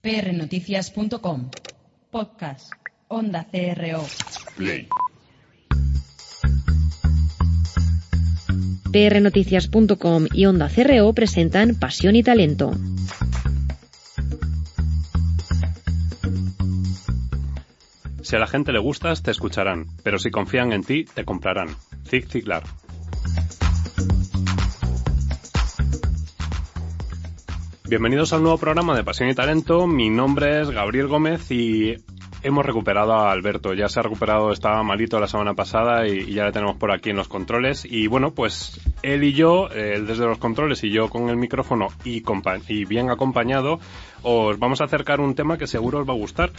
prnoticias.com. Podcast. Onda CRO. Play. prnoticias.com y Onda CRO presentan Pasión y Talento. Si a la gente le gustas, te escucharán, pero si confían en ti, te comprarán. Zig Ziglar. Bienvenidos al nuevo programa de Pasión y Talento. Mi nombre es Gabriel Gómez y hemos recuperado a Alberto. Ya se ha recuperado, estaba malito la semana pasada y, ya le tenemos por aquí en los controles. Y bueno, pues él y yo, él desde los controles y yo con el micrófono y, y bien acompañado, os vamos a acercar un tema que seguro os va a gustar.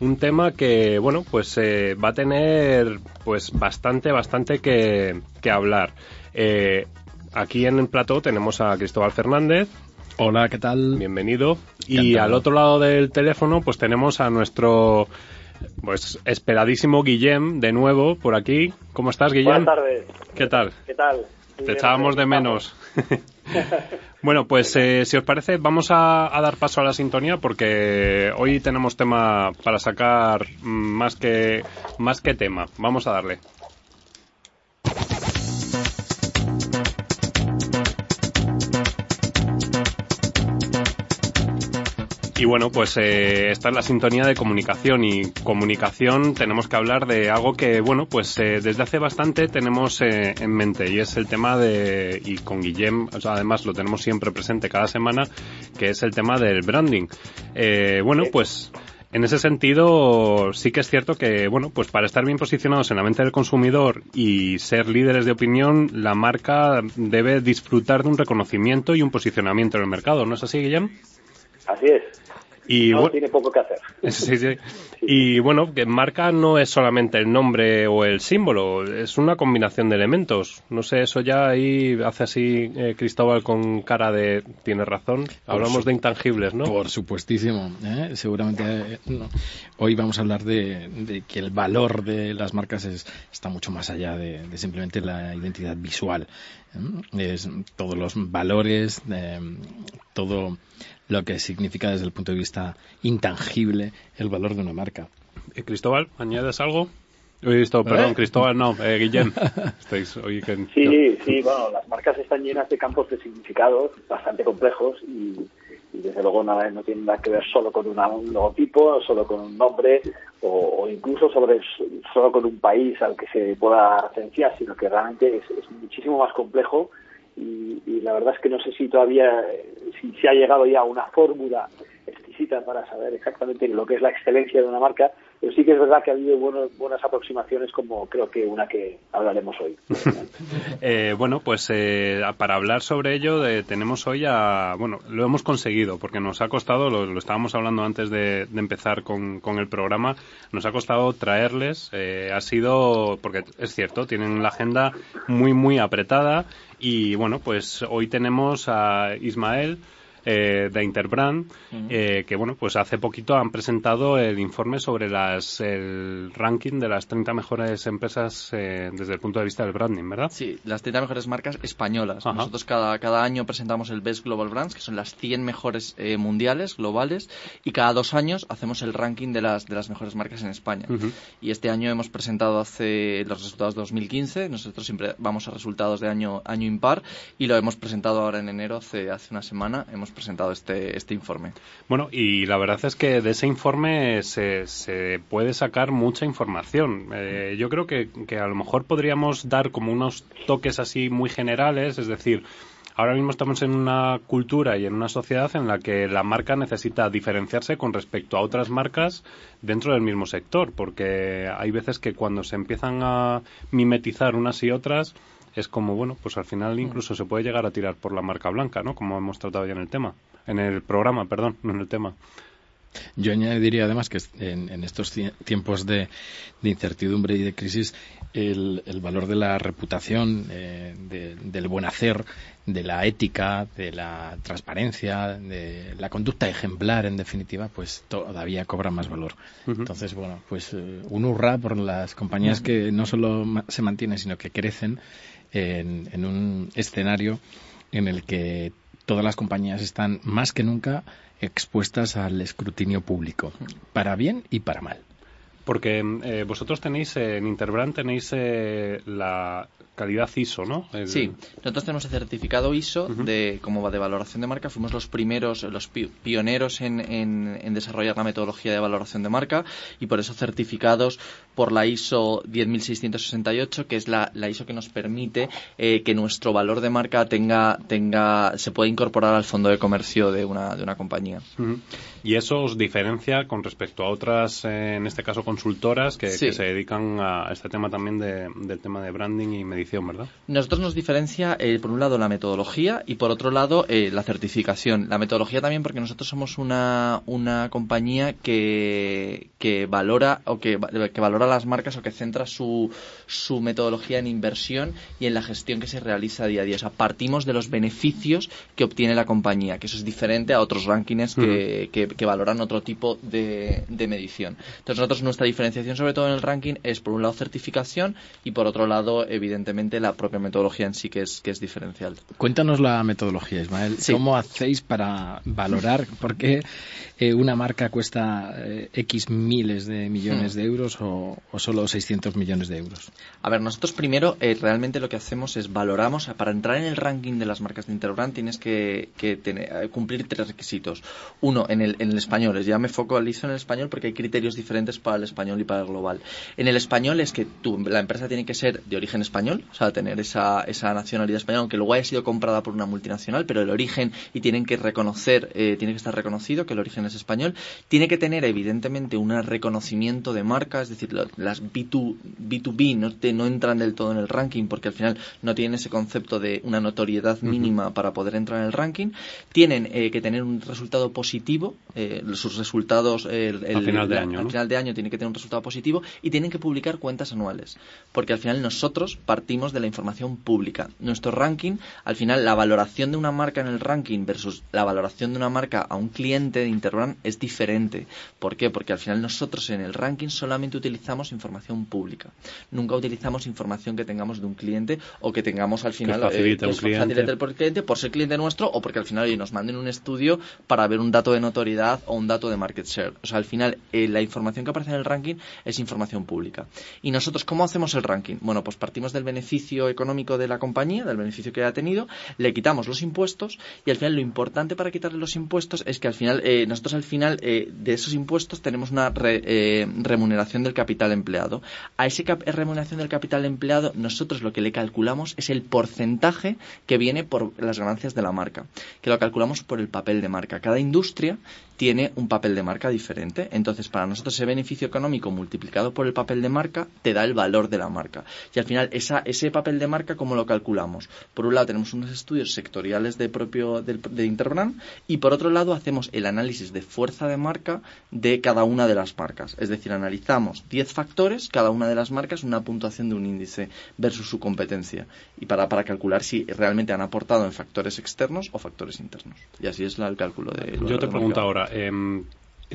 Un tema que, bueno, pues eh, va a tener pues bastante, bastante que, que hablar. Eh, aquí en el plató tenemos a Cristóbal Fernández. Hola, ¿qué tal? Bienvenido. Y al otro lado del teléfono, pues tenemos a nuestro pues esperadísimo Guillem, de nuevo, por aquí. ¿Cómo estás, Guillem? Buenas tardes. ¿Qué tal? ¿Qué tal? Te echábamos de menos. bueno, pues eh, si os parece, vamos a, a, dar paso a la sintonía porque hoy tenemos tema para sacar mm, más que, más que tema. Vamos a darle. Y bueno, pues eh, esta es la sintonía de comunicación y comunicación tenemos que hablar de algo que, bueno, pues eh, desde hace bastante tenemos eh, en mente y es el tema de, y con Guillem, o sea, además lo tenemos siempre presente cada semana, que es el tema del branding. Eh, bueno, pues en ese sentido, sí que es cierto que, bueno, pues para estar bien posicionados en la mente del consumidor y ser líderes de opinión, la marca debe disfrutar de un reconocimiento y un posicionamiento en el mercado, ¿no es así, Guillem? Así es. Y no bueno, tiene poco que hacer. Sí, sí. Y bueno, que marca no es solamente el nombre o el símbolo, es una combinación de elementos. No sé, eso ya ahí hace así eh, Cristóbal con cara de tiene razón. Hablamos de intangibles, ¿no? Por supuestísimo. ¿eh? Seguramente eh, no. hoy vamos a hablar de, de, que el valor de las marcas es, está mucho más allá de, de simplemente la identidad visual. Es todos los valores, eh, todo lo que significa desde el punto de vista intangible el valor de una marca. Eh, Cristóbal, ¿añades algo? He visto, perdón, ¿Eh? Cristóbal, no, eh, Guillem. Estáis, oye, que, Sí, sí, bueno, las marcas están llenas de campos de significados bastante complejos y, y desde luego nada, no tienen nada que ver solo con una, un logotipo, solo con un nombre o, o, incluso sobre solo con un país al que se pueda referenciar, sino que realmente es, es muchísimo más complejo. Y, y, la verdad es que no sé si todavía si se ha llegado ya a una fórmula exquisita para saber exactamente lo que es la excelencia de una marca, pero sí que es verdad que ha habido buenos, buenas aproximaciones como creo que una que hablaremos hoy. eh, bueno, pues eh, para hablar sobre ello eh, tenemos hoy a, bueno, lo hemos conseguido porque nos ha costado, lo, estábamos hablando antes de, de empezar con, con, el programa, nos ha costado traerles, eh, ha sido, porque es cierto, tienen la agenda muy, muy apretada y bueno, pues hoy tenemos a Ismael, eh, de Interbrand, uh -huh. eh, que bueno, pues hace poquito han presentado el informe sobre las, el ranking de las 30 mejores empresas eh, desde el punto de vista del branding, ¿verdad? Sí, las 30 mejores marcas españolas. Ajá. Nosotros cada, cada año presentamos el Best Global Brands, que son las 100 mejores eh, mundiales, globales, y cada dos años hacemos el ranking de las, de las mejores marcas en España. Uh -huh. Y este año hemos presentado hace los resultados 2015, nosotros siempre vamos a resultados de año, año impar, y lo hemos presentado ahora en enero, hace, hace una semana, hemos presentado este, este informe. Bueno, y la verdad es que de ese informe se, se puede sacar mucha información. Eh, yo creo que, que, a lo mejor podríamos dar como unos toques así muy generales, es decir, ahora mismo estamos en una cultura y en una sociedad en la que la marca necesita diferenciarse con respecto a otras marcas dentro del mismo sector, porque hay veces que cuando se empiezan a mimetizar unas y otras, es como, bueno, pues al final incluso se puede llegar a tirar por la marca blanca, ¿no? Como hemos tratado ya en el tema, en el programa, perdón, no en el tema. Yo añadiría además que en, en estos tiempos de, de, incertidumbre y de crisis, el, el valor de la reputación, eh, de, del buen hacer, de la ética, de la transparencia, de la conducta ejemplar, en definitiva, pues todavía cobra más valor. Uh -huh. Entonces, bueno, pues eh, un hurra por las compañías uh -huh. que no solo se mantienen, sino que crecen en, en un escenario en el que todas las compañías están más que nunca expuestas al escrutinio público, para bien y para mal. Porque eh, vosotros tenéis, en Interbrand tenéis eh, la, calidad ISO, ¿no? Sí, nosotros tenemos el certificado ISO de como va de valoración de marca. Fuimos los primeros, los pioneros en, en, desarrollar la metodología de valoración de marca y por eso certificados por la ISO 10668, que es la, la ISO que nos permite eh, que nuestro valor de marca tenga, tenga, se pueda incorporar al fondo de comercio de una, de una compañía. Y eso os diferencia con respecto a otras, eh, en este caso consultoras, que, se dedican a este tema también de, del tema de branding y medición nosotros nos diferencia, eh, por un lado, la metodología y, por otro lado, la certificación. La metodología también porque nosotros somos una, una compañía que, que valora o que, que, valora las marcas o que centra su, su metodología en inversión y en la gestión que se realiza día a día. O sea, partimos de los beneficios que obtiene la compañía, que eso es diferente a otros rankings que, que, valoran otro tipo de, de medición. Entonces, nosotros nuestra diferenciación, sobre todo en el ranking, es por un lado certificación y por otro lado, evidentemente, la propia metodología en sí que es, que es diferencial. Cuéntanos la metodología, Ismael. ¿Cómo hacéis para valorar por qué eh, una marca cuesta eh, X miles de millones hmm. de euros o, solo 600 millones de euros? A ver, nosotros primero eh, realmente lo que hacemos es valoramos, para entrar en el ranking de las marcas de Interbrand tienes que, tener, cumplir tres requisitos. Uno, en el, en el español, ya me focalizo en el español porque hay criterios diferentes para el español y para el global. En el español es que tú, la empresa tiene que ser de origen español, o sea, tener esa, esa nacionalidad española, aunque luego haya sido comprada por una multinacional, pero el origen y tienen que reconocer, eh, tiene que estar reconocido que el origen es español, tiene que tener evidentemente un reconocimiento de marca, es decir, las B2, B2B no, no entran del todo en el ranking porque al final no tienen ese concepto de una notoriedad mínima para poder entrar en el ranking, tienen eh, que tener un resultado positivo, eh, sus resultados el, al final de año, al final de año tienen que tener un resultado positivo y tienen que publicar cuentas anuales, porque al final nosotros partimos de la información pública. Nuestro ranking, al final, la valoración de una marca en el ranking versus la valoración de una marca a un cliente de Interbrand es diferente. ¿Por qué? Porque al final nosotros en el ranking solamente utilizamos información pública. Nunca utilizamos información que tengamos de un cliente o que tengamos al final que facilite eh, cliente. por cliente por ser cliente nuestro o porque al final nos manden un estudio para ver un dato de notoriedad o un dato de market share. O sea, al final eh, la información que aparece en el ranking es información pública. ¿Y nosotros cómo hacemos el ranking? Bueno, pues partimos del beneficio económico de la compañía, del beneficio que ha tenido, le quitamos los impuestos y al final lo importante para quitarle los impuestos es que al final, eh, nosotros al final eh, de esos impuestos tenemos una eh, remuneración del capital empleado. A esa remuneración del capital empleado nosotros lo que le calculamos es el porcentaje que viene por las ganancias de la marca, que lo calculamos por el papel de marca. Cada industria tiene un papel de marca diferente. Entonces, para nosotros ese beneficio económico multiplicado por el papel de marca te da el valor de la marca. Y al final, esa, ese papel de marca, ¿cómo lo calculamos? Por un lado, tenemos unos estudios sectoriales de propio de Interbrand y por otro lado, hacemos el análisis de fuerza de marca de cada una de las marcas. Es decir, analizamos 10 factores, cada una de las marcas, una puntuación de un índice versus su competencia. Y para, para calcular si realmente han aportado en factores externos o factores internos. Y así es el cálculo de. Yo te pregunto ahora, eh,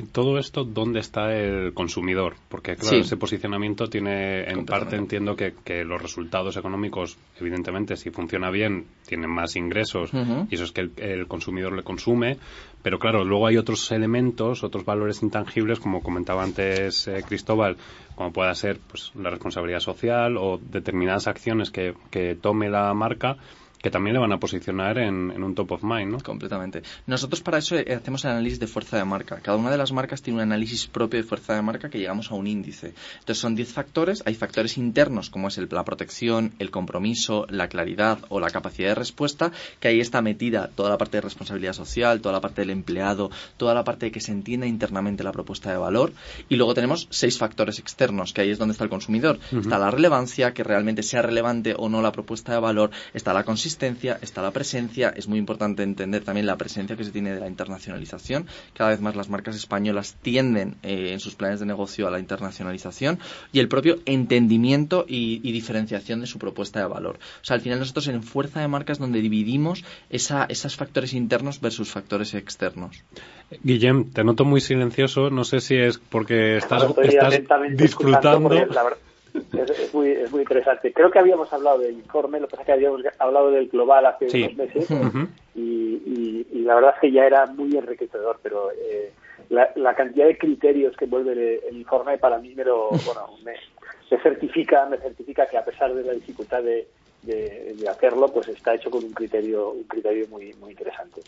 todo esto, ¿dónde está el consumidor? Porque, claro, ese posicionamiento tiene, en parte entiendo que, los resultados económicos, evidentemente, si funciona bien, tienen más ingresos y eso es que el, consumidor le consume. Pero, claro, luego hay otros elementos, otros valores intangibles, como comentaba antes eh, Cristóbal, como pueda ser pues, la responsabilidad social o determinadas acciones que, que tome la marca que también le van a posicionar en, un top of mind, ¿no? Completamente. Nosotros para eso eh, hacemos el análisis de fuerza de marca. Cada una de las marcas tiene un análisis propio de fuerza de marca que llegamos a un índice. Entonces son 10 factores. Hay factores internos como es el, la protección, el compromiso, la claridad o la capacidad de respuesta, que ahí está metida toda la parte de responsabilidad social, toda la parte del empleado, toda la parte de que se entienda internamente la propuesta de valor. Y luego tenemos seis factores externos, que ahí es donde está el consumidor. Está la relevancia, que realmente sea relevante o no la propuesta de valor. Está la consistencia está la presencia. Es muy importante entender también la presencia que se tiene de la internacionalización. Cada vez más las marcas españolas tienden eh, en sus planes de negocio a la internacionalización y el propio entendimiento y, diferenciación de su propuesta de valor. O sea, al final nosotros en fuerza de marcas donde dividimos esa, esos factores internos versus factores externos. Guillem, te noto muy silencioso. No sé si es porque estás, estás disfrutando. Es, muy, es muy interesante. Creo que habíamos hablado del informe, lo que pasa es que habíamos hablado del global hace unos meses y, y, la verdad es que ya era muy enriquecedor, pero eh, la, la, cantidad de criterios que envuelve el, informe para mí me, lo, bueno, me, certifica me certifica que a pesar de la dificultad de, de, hacerlo, pues está hecho con un criterio un criterio muy muy interesante.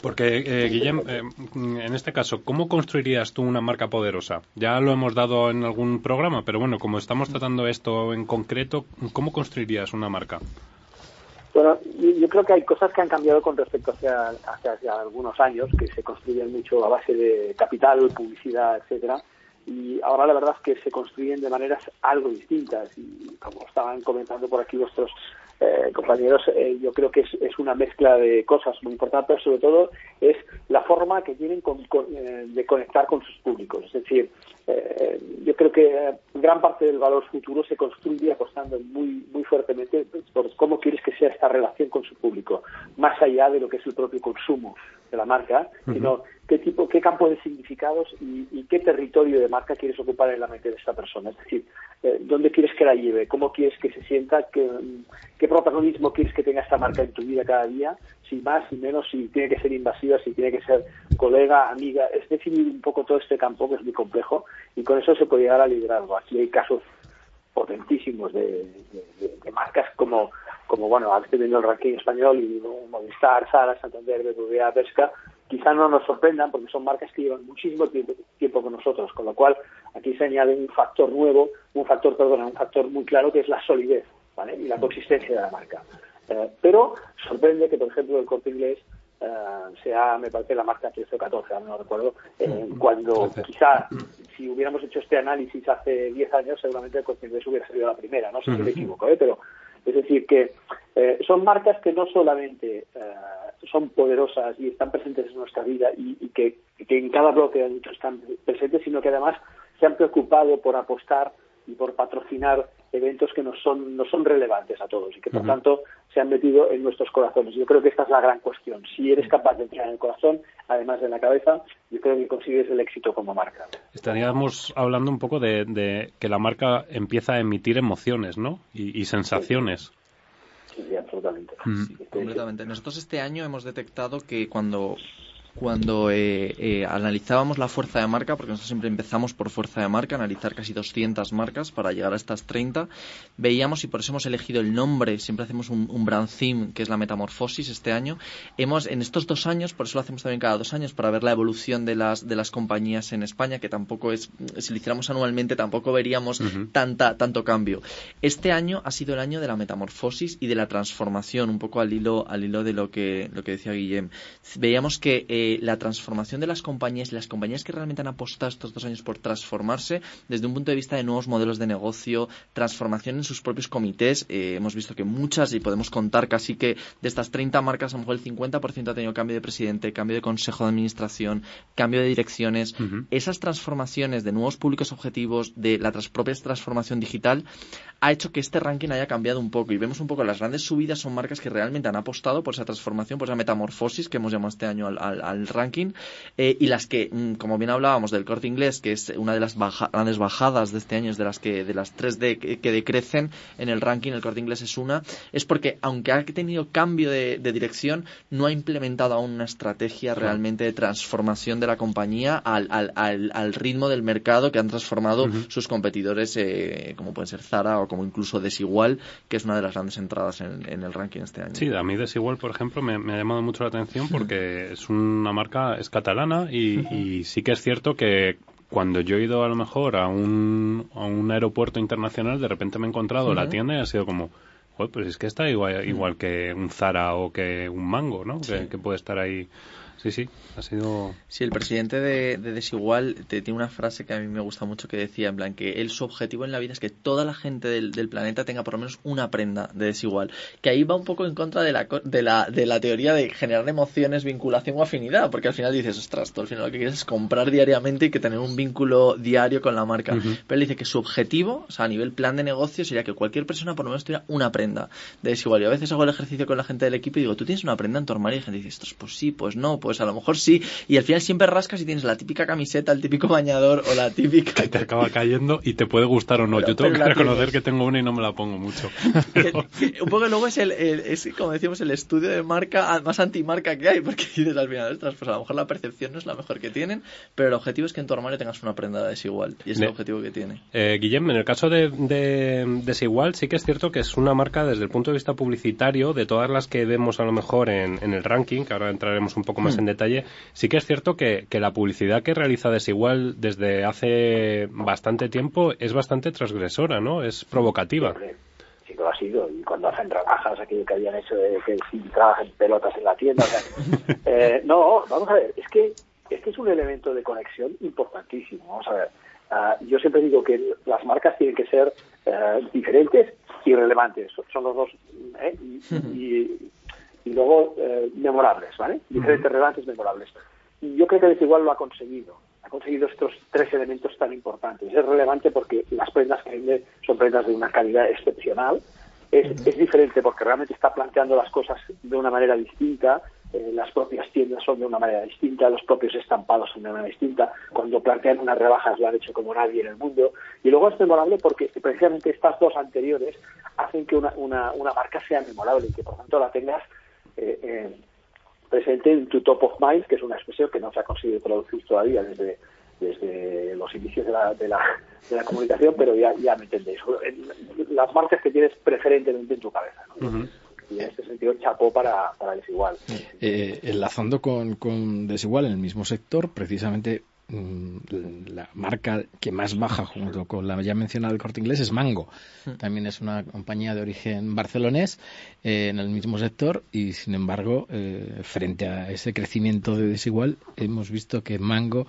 Porque, eh, Guillem, eh, en este caso, ¿cómo construirías tú una marca poderosa? Ya lo hemos dado en algún programa, pero bueno, como estamos tratando esto en concreto, ¿cómo construirías una marca? Bueno, yo creo que hay cosas que han cambiado con respecto hacia, hacia, algunos años, que se construyen mucho a base de capital, publicidad, etcétera, y ahora la verdad es que se construyen de maneras algo distintas y como estaban comentando por aquí vuestros eh, compañeros, eh, yo creo que es, una mezcla de cosas muy importantes, pero sobre todo es la forma que tienen eh, de conectar con sus públicos. Es decir, yo creo que gran parte del valor futuro se construye apostando muy, muy fuertemente por cómo quieres que sea esta relación con su público, más allá de lo que es el propio consumo de la marca, sino qué tipo, qué campo de significados y, qué territorio de marca quieres ocupar en la mente de esta persona. Es decir, eh, dónde quieres que la lleve, cómo quieres que se sienta, qué, protagonismo quieres que tenga esta marca en tu vida cada día, si más, si menos, si tiene que ser invasiva, si tiene que ser colega, amiga. Es definir un poco todo este campo que es muy complejo y con eso se puede llegar a liderarlo. Aquí hay casos potentísimos de, marcas como, como bueno, a veces viendo el ranking español y Movistar, Sara, Santander, BBVA, Pesca, quizá no nos sorprendan porque son marcas que llevan muchísimo tiempo, tiempo con nosotros, con lo cual aquí se añade un factor nuevo, un factor, perdona, un factor muy claro que es la solidez ¿vale? y la consistencia de la marca. Eh, pero sorprende que, por ejemplo, el corte inglés eh, sea, me parece, la marca 13 o 14, no recuerdo, eh, cuando quizá si hubiéramos hecho este análisis hace 10 años, seguramente el corte inglés hubiera salido la primera, no sé si me equivoco, ¿eh? pero es decir, que eh, son marcas que no solamente son poderosas y están presentes en nuestra vida y, que, en cada bloque de están presentes, sino que además se han preocupado por apostar y por patrocinar eventos que no son, no son relevantes a todos y que por tanto se han metido en nuestros corazones. Yo creo que esta es la gran cuestión. Si eres capaz de entrar en el corazón, además de en la cabeza, yo creo que consigues el éxito como marca. Estaríamos hablando un poco de, que la marca empieza a emitir emociones, ¿no? Y, sensaciones. Sí, absolutamente. completamente. Nosotros este año hemos detectado que cuando cuando eh, eh, analizábamos la fuerza de marca, porque nosotros siempre empezamos por fuerza de marca, analizar casi 200 marcas para llegar a estas 30, veíamos y por eso hemos elegido el nombre, siempre hacemos un, brand theme que es la metamorfosis este año. Hemos, en estos dos años, por eso lo hacemos también cada dos años, para ver la evolución de las, de las compañías en España, que tampoco es, si lo hiciéramos anualmente, tampoco veríamos tanta, tanto cambio. Este año ha sido el año de la metamorfosis y de la transformación, un poco al hilo, al hilo de lo que, lo que decía Guillem. Veíamos que eh, la transformación de las compañías, las compañías que realmente han apostado estos dos años por transformarse desde un punto de vista de nuevos modelos de negocio, transformación en sus propios comités. Eh, hemos visto que muchas, y podemos contar casi que de estas 30 marcas, a lo mejor el 50% ha tenido cambio de presidente, cambio de consejo de administración, cambio de direcciones. Esas transformaciones de nuevos públicos objetivos, de la propia transformación digital, ha hecho que este ranking haya cambiado un poco. Y vemos un poco las grandes subidas son marcas que realmente han apostado por esa transformación, por esa metamorfosis que hemos llamado este año al el ranking eh, y las que, mm, como bien hablábamos del corte inglés, que es una de las grandes bajadas de este año, es de las que de las tres de, que, decrecen en el ranking, el corte inglés es una, es porque aunque ha tenido cambio de, dirección, no ha implementado aún una estrategia realmente de transformación de la compañía al, al, al, ritmo del mercado que han transformado sus competidores, eh, como pueden ser Zara o como incluso Desigual, que es una de las grandes entradas en, el ranking este año. Sí, a mí Desigual, por ejemplo, me, me ha llamado mucho la atención porque es una marca es catalana y, sí que es cierto que cuando yo he ido a lo mejor a un, a un aeropuerto internacional, de repente me he encontrado la tienda y ha sido como, pues es que está igual, igual que un Zara o que un Mango, ¿no? que, puede estar ahí Sí, sí, ha sido... Sí, el presidente de, Desigual te, tiene una frase que a mí me gusta mucho que decía, en plan, que él su objetivo en la vida es que toda la gente del, planeta tenga por lo menos una prenda de Desigual. Que ahí va un poco en contra de la, de la, de la teoría de generar emociones, vinculación o afinidad, porque al final dices, ostras, tú al final lo que quieres es comprar diariamente y que tener un vínculo diario con la marca. Pero él dice que su objetivo, o sea, a nivel plan de negocio, sería que cualquier persona por lo menos tuviera una prenda de Desigual. Y a veces hago el ejercicio con la gente del equipo y digo, ¿tú tienes una prenda en tu armario? Y la gente dice, pues sí, pues no, pues pues a lo mejor sí. Y al final siempre rascas y tienes la típica camiseta, el típico bañador o la típica... Que te acaba cayendo y te puede gustar o no. Yo tengo que reconocer que tengo una y no me la pongo mucho. un poco luego es, el, es, como decimos, el estudio de marca más antimarca que hay, porque dices al final, pues a lo mejor la percepción no es la mejor que tienen, pero el objetivo es que en tu armario tengas una prenda desigual. Y es el objetivo que tiene. Eh, Guillem, en el caso de, de Desigual, sí que es cierto que es una marca desde el punto de vista publicitario, de todas las que vemos a lo mejor en, el ranking, que ahora entraremos un poco más en detalle, sí que es cierto que, la publicidad que realiza Desigual desde hace bastante tiempo es bastante transgresora, ¿no? Es provocativa. Sí, lo ha sido. Y cuando hacen rebajas, aquello que habían hecho de que si trabajan pelotas en la tienda. Eh, no, vamos a ver, es que este es un elemento de conexión importantísimo. Vamos a ver. Ah, yo siempre digo que las marcas tienen que ser eh, diferentes y relevantes. Son los dos. ¿eh? Y, luego eh, memorables, ¿vale? Diferentes, relevantes, memorables. Y yo creo que Desigual lo ha conseguido. Ha conseguido estos tres elementos tan importantes. Es relevante porque las prendas que vende son prendas de una calidad excepcional. Es, es diferente porque realmente está planteando las cosas de una manera distinta eh, las propias tiendas son de una manera distinta, los propios estampados son de una manera distinta, cuando plantean unas rebajas lo han hecho como nadie en el mundo. Y luego es memorable porque precisamente estas dos anteriores hacen que una, una, una marca sea memorable y que por tanto la tengas presente en tu top of mind, que es una expresión que no se ha conseguido traducir todavía desde, desde los inicios de la, de la, de la comunicación, pero ya, ya me entendéis. Las marcas que tienes preferentemente en tu cabeza. ¿no? y en este sentido chapó para, para Desigual. Eh, enlazando con, con Desigual en el mismo sector, precisamente la marca que más baja junto con la ya mencionada el corte inglés es Mango. Mm. También es una compañía de origen barcelonés eh, en el mismo sector y sin embargo eh, frente a ese crecimiento de desigual hemos visto que Mango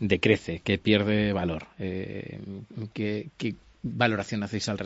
decrece, que pierde valor. que, que valoración hacéis al,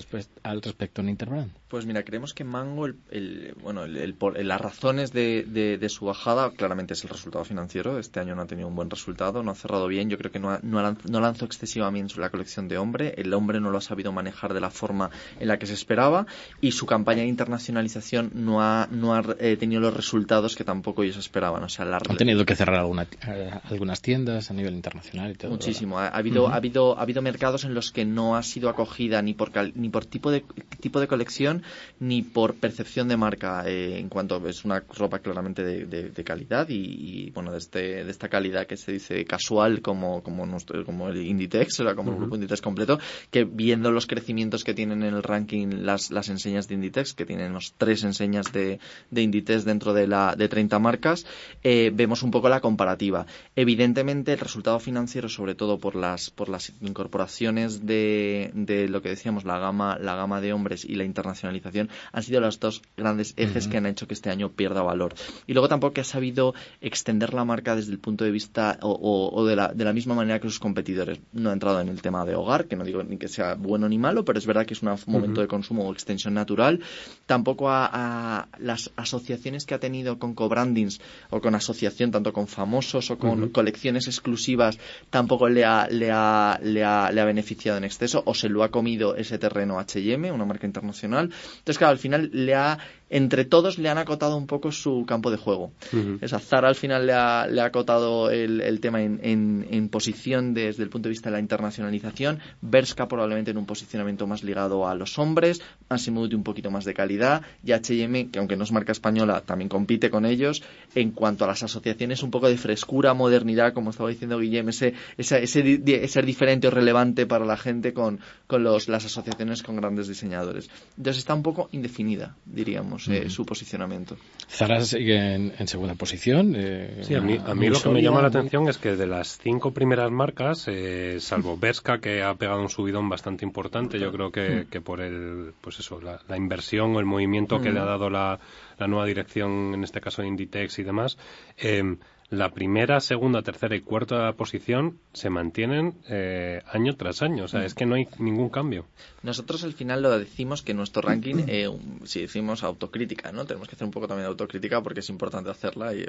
al respecto en Interbrand? Pues mira, creemos que Mango, el, bueno, el, las razones de, de, su bajada claramente es el resultado financiero. Este año no ha tenido un buen resultado, no ha cerrado bien. Yo creo que no, no, lanzó excesivamente la colección de hombre. El hombre no lo ha sabido manejar de la forma en la que se esperaba y su campaña de internacionalización no ha, no ha eh, tenido los resultados que tampoco ellos esperaban. O sea, la... Han tenido que cerrar alguna, eh, algunas tiendas a nivel internacional y todo. Muchísimo. Ha, habido, ha, habido, ha habido mercados en los que no ha sido acogida ni por, ni por tipo, de, tipo de colección ni por percepción de marca eh, en cuanto es una ropa claramente de, calidad y, bueno de, este, de esta calidad que se dice casual como como, como el Inditex o como el grupo Inditex completo que viendo los crecimientos que tienen en el ranking las, las enseñas de Inditex que tienen los tres enseñas de, de Inditex dentro de la de 30 marcas eh, vemos un poco la comparativa. Evidentemente el resultado financiero sobre todo por las por las incorporaciones de lo que decíamos, la gama, la gama de hombres y la internacionalización han sido los dos grandes ejes que han hecho que este año pierda valor. Y luego tampoco ha sabido extender la marca desde el punto de vista o, de, la, de, la, misma manera que sus competidores. No ha entrado en el tema de hogar, que no digo ni que sea bueno ni malo, pero es verdad que es un momento de consumo o extensión natural. Tampoco a, las asociaciones que ha tenido con co-brandings o con asociación tanto con famosos o con colecciones exclusivas tampoco le ha, le ha, le ha, le ha beneficiado en exceso o se lo ha comido ese terreno H&M, una marca internacional. Entonces, claro, al final le ha entre todos le han acotado un poco su campo de juego. Esa Zara al final le ha, le ha acotado el, tema en, en, posición desde el punto de vista de la internacionalización, Berska probablemente en un posicionamiento más ligado a los hombres, Massimo un poquito más de calidad y H&M, que aunque no es marca española, también compite con ellos en cuanto a las asociaciones, un poco de frescura, modernidad, como estaba diciendo Guillem, ese, ese, ser diferente o relevante para la gente con, con los, las asociaciones con grandes diseñadores. Entonces está un poco indefinida, diríamos su posicionamiento. Zara sigue en, segunda posición. Eh, sí, a mí, a mí lo que me llama la atención es que de las cinco primeras marcas, eh, salvo Berska, que ha pegado un subidón bastante importante, yo creo que, que por el, pues eso, la, inversión o el movimiento que le ha dado la, la, nueva dirección, en este caso de Inditex y demás, eh, la primera, segunda, tercera y cuarta posición se mantienen eh, año tras año. O sea, es que no hay ningún cambio. Nosotros al final lo decimos que nuestro ranking, eh, si decimos autocrítica, ¿no? Tenemos que hacer un poco también de autocrítica porque es importante hacerla y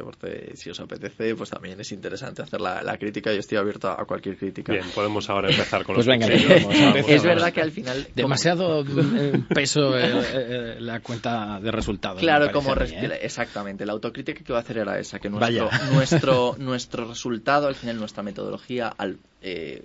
si os apetece, pues también es interesante hacer la, crítica y estoy abierto a cualquier crítica. Bien, podemos ahora empezar con pues los venga, Es verdad que al final... Demasiado eh, peso la cuenta de resultados. Claro, como... exactamente. La autocrítica que voy a hacer era esa, que nuestro nuestro, nuestro resultado, al final nuestra metodología, al eh,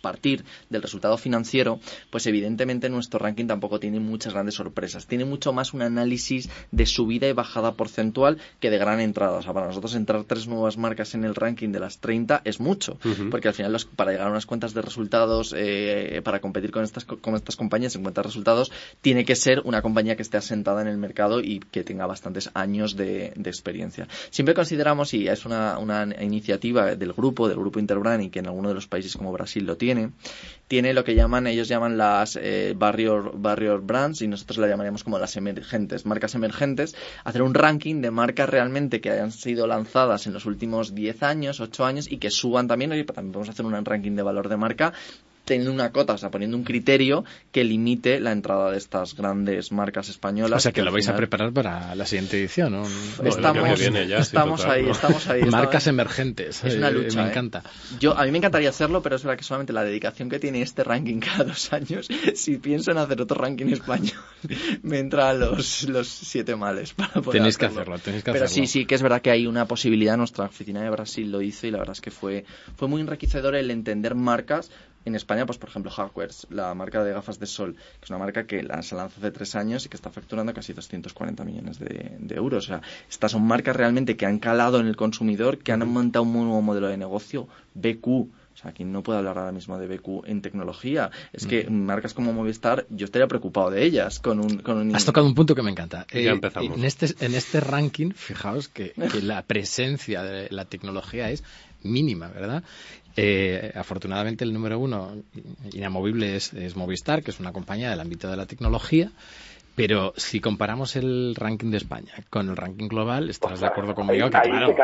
partir del resultado financiero, pues evidentemente nuestro ranking tampoco tiene muchas grandes sorpresas. Tiene mucho más un análisis de subida y bajada porcentual que de gran entrada. O sea, para nosotros entrar tres nuevas marcas en el ranking de las 30 es mucho, porque al final para llegar a unas cuentas de resultados, eh, para competir con estas, con estas compañías en cuentas de resultados, tiene que ser una compañía que esté asentada en el mercado y que tenga bastantes años de, experiencia. Siempre consideramos, y es una, una iniciativa del grupo, del grupo Interbrand, y que en algunos de los países como Brasil lo tiene, tiene, lo que llaman, ellos llaman las eh, barrier, brands y nosotros la llamaríamos como las emergentes, marcas emergentes, hacer un ranking de marcas realmente que hayan sido lanzadas en los últimos 10 años, 8 años y que suban también, oye, también podemos hacer un ranking de valor de marca teniendo una cota, o sea, poniendo un criterio que limite la entrada de estas grandes marcas españolas. O sea, que, lo vais a preparar para la siguiente edición, ¿no? estamos, ahí, estamos ahí. Marcas emergentes. Es una eh, lucha. me ¿eh? encanta. Yo, a mí me encantaría hacerlo, pero es verdad que solamente la dedicación que tiene este ranking cada dos años, si pienso en hacer otro ranking español, me entra los, los siete males para poder Tenéis que hacerlo, tenéis que pero hacerlo. sí, sí, que es verdad que hay una posibilidad. Nuestra oficina de Brasil lo hizo y la verdad es que fue, fue muy enriquecedor el entender marcas en España, pues por ejemplo, Hardwares, la marca de gafas de sol, que es una marca que se lanzó hace tres años y que está facturando casi 240 millones de, euros. O sea, estas son marcas realmente que han calado en el consumidor, que han montado un nuevo modelo de negocio, BQ. O sea, aquí no puedo hablar ahora mismo de BQ en tecnología. Es que marcas como Movistar, yo estaría preocupado de ellas. Con un, con Has tocado un punto que me encanta. ya eh, empezamos. En este, en este ranking, fijaos que, que la presencia de la tecnología es mínima, ¿verdad? Eh, afortunadamente el número uno inamovible es, Movistar, que es una compañía del ámbito de la tecnología. Pero si comparamos el ranking de España con el ranking global, estarás de acuerdo conmigo que, claro,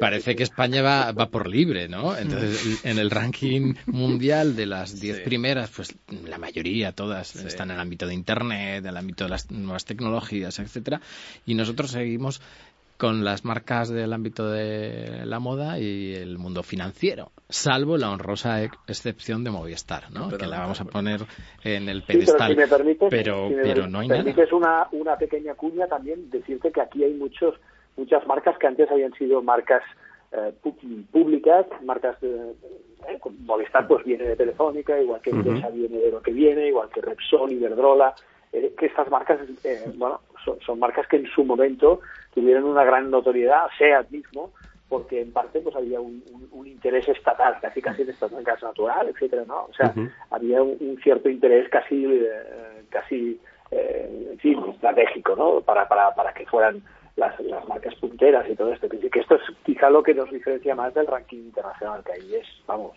parece que España va, va, por libre, ¿no? Entonces, en el ranking mundial de las diez primeras, pues la mayoría, todas, están en el ámbito de Internet, en el ámbito de las nuevas tecnologías, etcétera, y nosotros seguimos con las marcas del ámbito de la moda y el mundo financiero, salvo la honrosa excepción de Movistar, ¿no? que la vamos a poner en el pedestal. pero, pero, no hay nada. Una, una pequeña cuña también, decirte que aquí hay muchos muchas marcas que antes habían sido marcas eh, públicas, marcas de, eh, Movistar pues viene de Telefónica, igual que Endesa viene de lo que viene, igual que Repsol, Iberdrola, eh, que estas marcas, bueno, son, marcas que en su momento tuvieron una gran notoriedad, SEAT mismo, porque en parte pues había un, interés estatal, casi casi de estatal gas natural, etcétera, ¿no? O sea, había un, cierto interés casi eh, casi eh, en fin, estratégico, ¿no? Para, para, para que fueran las, las marcas punteras y todo esto. Que esto es quizá lo que nos diferencia más del ranking internacional, que ahí es, vamos,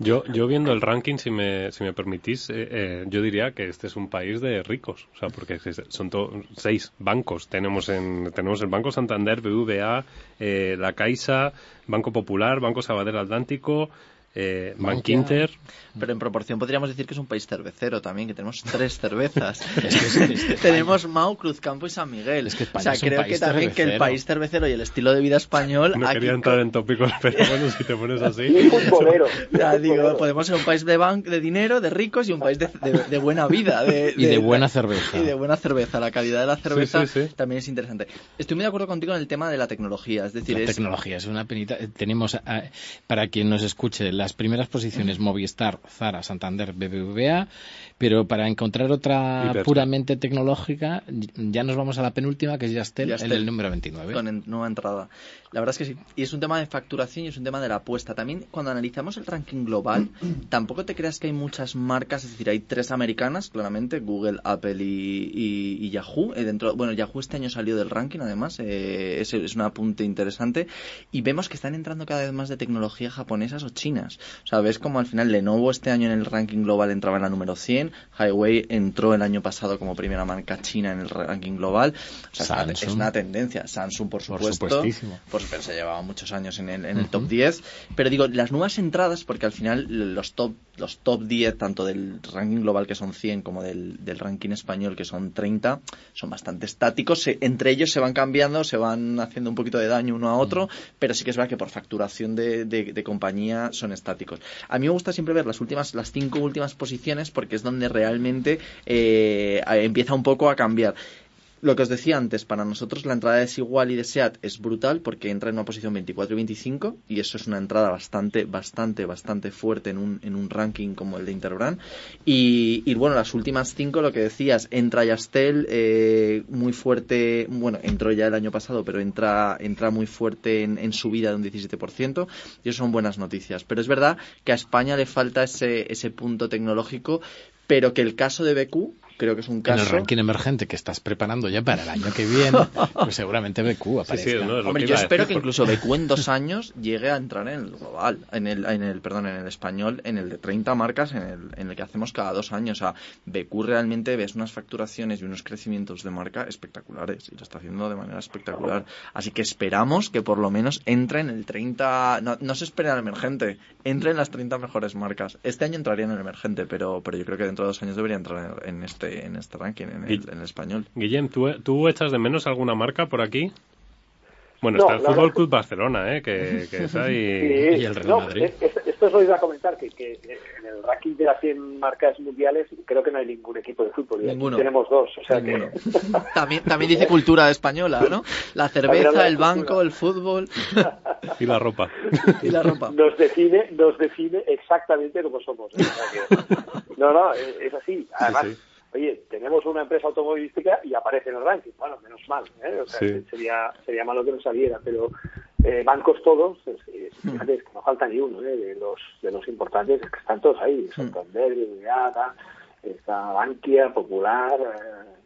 Yo, yo viendo el ranking, si me, si me permitís, eh, eh, yo diría que este es un país de ricos, o sea, porque son seis bancos. Tenemos en tenemos el Banco Santander, BVA, eh, la Caixa, Banco Popular, Banco Sabadell Atlántico, eh. Pero en proporción podríamos decir que es un país cervecero también, que tenemos tres cervezas. tenemos Mau, Cruzcampo y San Miguel. Es que o sea, creo que también que el país cervecero y el estilo de vida español. No quería entrar en tópicos, pero bueno, si te pones así. ya, digo, podemos ser un país de, de dinero, de ricos y un país de, de, buena vida. De, y de buena cerveza. Y de buena cerveza. La calidad de la cerveza también es interesante. Estoy muy de acuerdo contigo en el tema de la tecnología. Es decir, la tecnología es una penita. Tenemos, para quien nos escuche, las primeras posiciones Movistar, Zara, Santander, BBVA, pero para encontrar otra puramente tecnológica ya nos vamos a la penúltima que es Yastel, Yastel el número 29. Con nueva entrada. La verdad es que sí. Y es un tema de facturación y es un tema de la apuesta. También cuando analizamos el ranking global, tampoco te creas que hay muchas marcas, es decir, hay tres americanas, claramente, Google, Apple y, Yahoo. Eh, dentro, bueno, Yahoo este año salió del ranking, además, eh, es, es un apunte interesante. Y vemos que están entrando cada vez más de tecnología japonesas o chinas. O sea, ves como al final Lenovo este año en el ranking global entraba en la número 100, Highway entró el año pasado como primera marca china en el ranking global. O sea, es una tendencia. Samsung, por supuesto. Por pero se llevaba muchos años en el, en el top 10. Pero digo, las nuevas entradas, porque al final los top, los top 10, tanto del ranking global que son 100 como del, del ranking español que son 30, son bastante estáticos. entre ellos se van cambiando, se van haciendo un poquito de daño uno a otro, pero sí que es verdad que por facturación de, de, compañía son estáticos. A mí me gusta siempre ver las últimas, las cinco últimas posiciones porque es donde realmente eh, empieza un poco a cambiar lo que os decía antes, para nosotros la entrada de Desigual y de SEAT es brutal porque entra en una posición 24 y 25 y eso es una entrada bastante, bastante, bastante fuerte en un, en un ranking como el de Interbrand. Y, y bueno, las últimas cinco, lo que decías, entra Yastel eh, muy fuerte, bueno, entró ya el año pasado, pero entra, entra muy fuerte en, en subida de un 17% y eso son buenas noticias. Pero es verdad que a España le falta ese, ese punto tecnológico pero que el caso de BQ creo que es un caso. En el ranking emergente que estás preparando ya para el año que viene, pues seguramente BQ aparece. Hombre, yo espero que incluso BQ en dos años llegue a entrar en el global, en el, en el, perdón, en el español, en el de 30 marcas, en el, en el que hacemos cada dos años. O sea, BQ realmente ves unas facturaciones y unos crecimientos de marca espectaculares y lo está haciendo de manera espectacular. Así que esperamos que por lo menos entre en el 30, no, no se espera el emergente, entre en las 30 mejores marcas. Este año entraría en el emergente, pero, pero yo creo que dentro de dos años debería entrar en este, en este ranking, en el, en el español. Guillem, ¿tú, ¿tú echas de menos alguna marca por aquí? Bueno, está el Fútbol Club Barcelona, ¿eh? que, que es ahí, sí, y el Real no, Madrid. Es, esto os lo iba a comentar, que, que, en el ranking de las 100 marcas mundiales creo que no hay ningún equipo de fútbol. Ninguno. tenemos dos. O sea que... también, también dice cultura española, ¿no? La cerveza, el banco, el fútbol. y la ropa. y la ropa. Nos define, nos define exactamente como somos. ¿eh? O sea que... No, no, es así. Además, sí, sí oye, tenemos una empresa automovilística y aparece en el ranking. Bueno, menos mal, ¿eh? o sea, sí. sería, sería malo que no saliera, pero eh, bancos todos, eh, fíjate, es que no falta ni uno, ¿eh? de los de los importantes, es que están todos ahí, Santander, BBVA, está Bankia, Popular,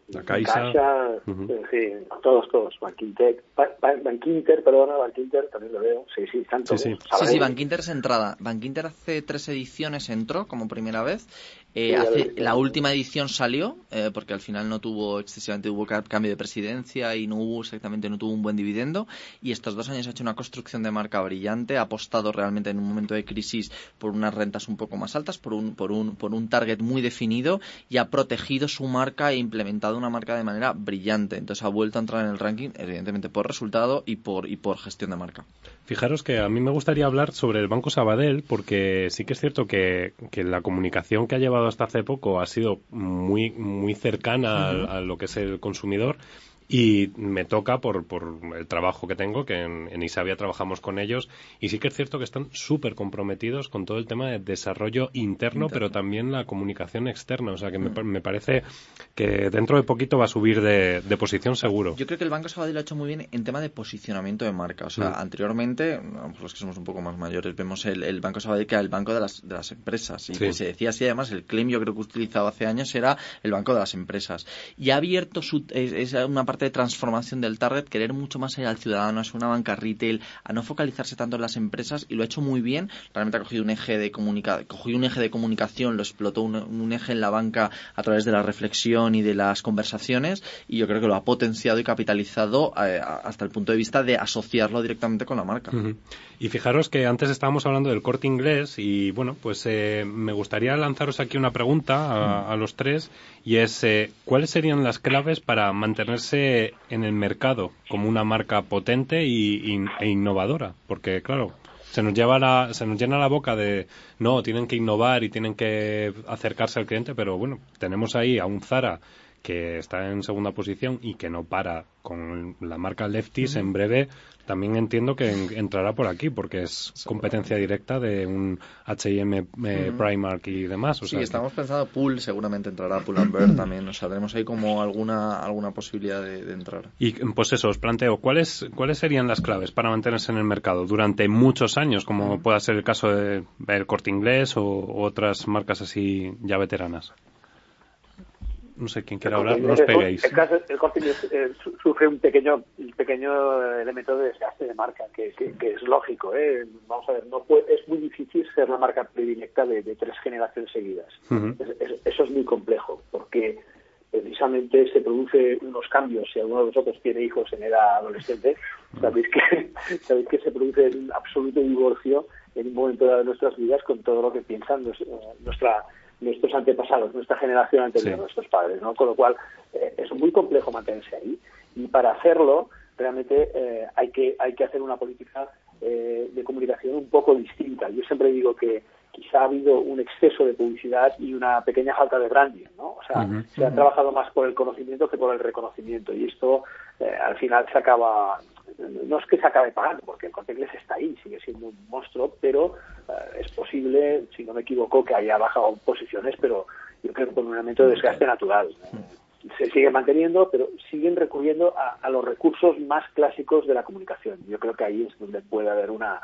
la Caixa, Caixa uh -huh. sí, todos, todos, Bankinter, Bankinter, perdona, Bankinter, también lo veo, sí, sí, están todos. Sí, sí, sí, sí Bankinter es entrada. Bankinter hace tres ediciones entró como primera vez eh, hace, la última edición salió, eh, porque al final no tuvo excesivamente, hubo cambio de presidencia y no hubo exactamente, no tuvo un buen dividendo. Y estos dos años ha hecho una construcción de marca brillante, ha apostado realmente en un momento de crisis por unas rentas un poco más altas, por un, por un, por un target muy definido y ha protegido su marca e implementado una marca de manera brillante. Entonces ha vuelto a entrar en el ranking, evidentemente por resultado y por, y por gestión de marca. Fijaros que a mí me gustaría hablar sobre el Banco Sabadell, porque sí que es cierto que, que la comunicación que ha llevado hasta hace poco ha sido muy, muy cercana uh -huh. a, a, lo que es el consumidor y me toca por, por el trabajo que tengo, que en, en, Isabia trabajamos con ellos, y sí que es cierto que están súper comprometidos con todo el tema de desarrollo interno, pero también la comunicación externa. O sea que mm. me, me, parece que dentro de poquito va a subir de, de, posición seguro. Yo creo que el Banco Sabadell lo ha hecho muy bien en tema de posicionamiento de marca. O sea, mm. anteriormente, los que somos un poco más mayores, vemos el, el Banco Sabadell que era el banco de las, de las empresas. Y sí. se decía así, además, el claim yo creo que utilizado hace años era el banco de las empresas. Y ha abierto su, es, es una parte de transformación del target, querer mucho más allá al ciudadano, a ser una banca retail, a no focalizarse tanto en las empresas y lo ha hecho muy bien. Realmente ha cogido un eje de comunica cogido un eje de comunicación, lo explotó un, un, eje en la banca a través de la reflexión y de las conversaciones y yo creo que lo ha potenciado y capitalizado eh, hasta el punto de vista de asociarlo directamente con la marca. Uh -huh. Y fijaros que antes estábamos hablando del corte inglés y bueno, pues eh, me gustaría lanzaros aquí una pregunta a, a los tres y es eh, ¿cuáles serían las claves para mantenerse en el mercado como una marca potente y, y, e innovadora? Porque claro, se nos lleva la, se nos llena la boca de no, tienen que innovar y tienen que acercarse al cliente, pero bueno, tenemos ahí a un Zara que está en segunda posición y que no para con la marca Lefties en breve también entiendo que en, entrará por aquí porque es competencia directa de un H&M, eh, uh -huh. Primark y demás. O sí, sea, estamos que... pensando Pool, seguramente entrará Pull&Bear también. O sea, tenemos ahí como alguna alguna posibilidad de, de, entrar. Y pues eso, os planteo, ¿cuáles cuáles serían las claves para mantenerse en el mercado durante muchos años, como uh -huh. pueda ser el caso de El Corte Inglés o, o otras marcas así ya veteranas? No sé quién quiere hablar, no os peguéis. El, caso, el corte eh, sufre un pequeño, un pequeño elemento de desgaste de marca, que, que, que es lógico. ¿eh? Vamos a ver, no puede, es muy difícil ser la marca predilecta de, de tres generaciones seguidas. Uh -huh. es, es, eso es muy complejo, porque precisamente se produce unos cambios. Si alguno de vosotros tiene hijos en edad adolescente, sabéis que, sabéis que se produce un absoluto divorcio en un momento de nuestras vidas con todo lo que piensan nuestra nuestros antepasados, nuestra generación anterior, sí. nuestros padres, ¿no? Con lo cual eh, es muy complejo mantenerse ahí y para hacerlo realmente eh, hay que hay que hacer una política eh, de comunicación un poco distinta. Yo siempre digo que quizá ha habido un exceso de publicidad y una pequeña falta de branding, ¿no? O sea, se ha trabajado más por el conocimiento que por el reconocimiento y esto eh, al final se acaba, no es que se acabe pagando, porque el corte inglés está ahí, sigue siendo un monstruo, pero eh, es posible, si no me equivoco, que haya bajado pero yo creo que con un elemento de desgaste natural. Se sigue manteniendo, pero siguen recurriendo a los recursos más clásicos de la comunicación. Yo creo que ahí es donde puede haber una,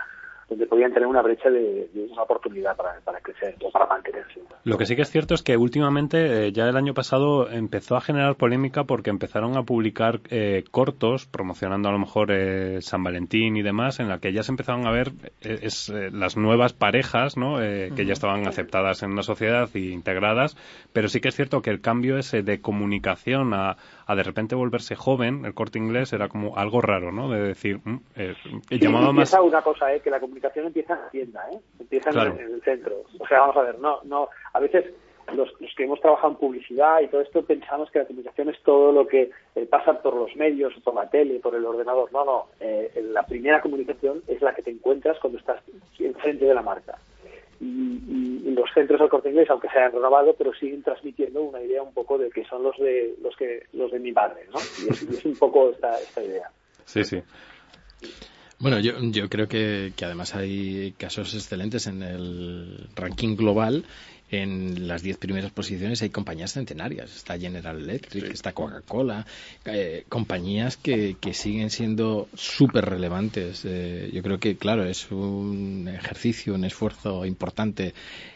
donde podían tener una brecha de, una oportunidad para, para, crecer o para mantenerse. Lo que sí que es cierto es que últimamente, eh, ya el año pasado, empezó a generar polémica porque empezaron a publicar eh, cortos promocionando a lo mejor eh, San Valentín y demás, en la que ya se empezaron a ver es, las nuevas parejas, ¿no? que ya estaban aceptadas en la sociedad y integradas, pero sí que es cierto que el cambio ese de comunicación a, a de repente volverse joven, el corte inglés era como algo raro, ¿no? De decir, mm, eh, llamaba más... una cosa, ¿eh? Que la comunicación empieza en la tienda, ¿eh? Empieza en, el centro. O sea, vamos a ver, no, no, a veces los, que hemos trabajado en publicidad y todo esto pensamos que la comunicación es todo lo que eh, pasa por los medios, por la tele, por el ordenador. No, no. Eh, la primera comunicación es la que te encuentras cuando estás enfrente de la marca y, los centros del corte inglés, aunque se hayan renovado, pero siguen transmitiendo una idea un poco de que son los de los que los de mi padre, ¿no? Y es, un poco esta, esta idea. Sí, sí. Bueno, yo, yo creo que, que, además hay casos excelentes en el ranking global en las diez primeras posiciones hay compañías centenarias. Está General Electric, está Coca-Cola, eh, compañías que, que, siguen siendo súper relevantes. Eh, yo creo que, claro, es un ejercicio, un esfuerzo importante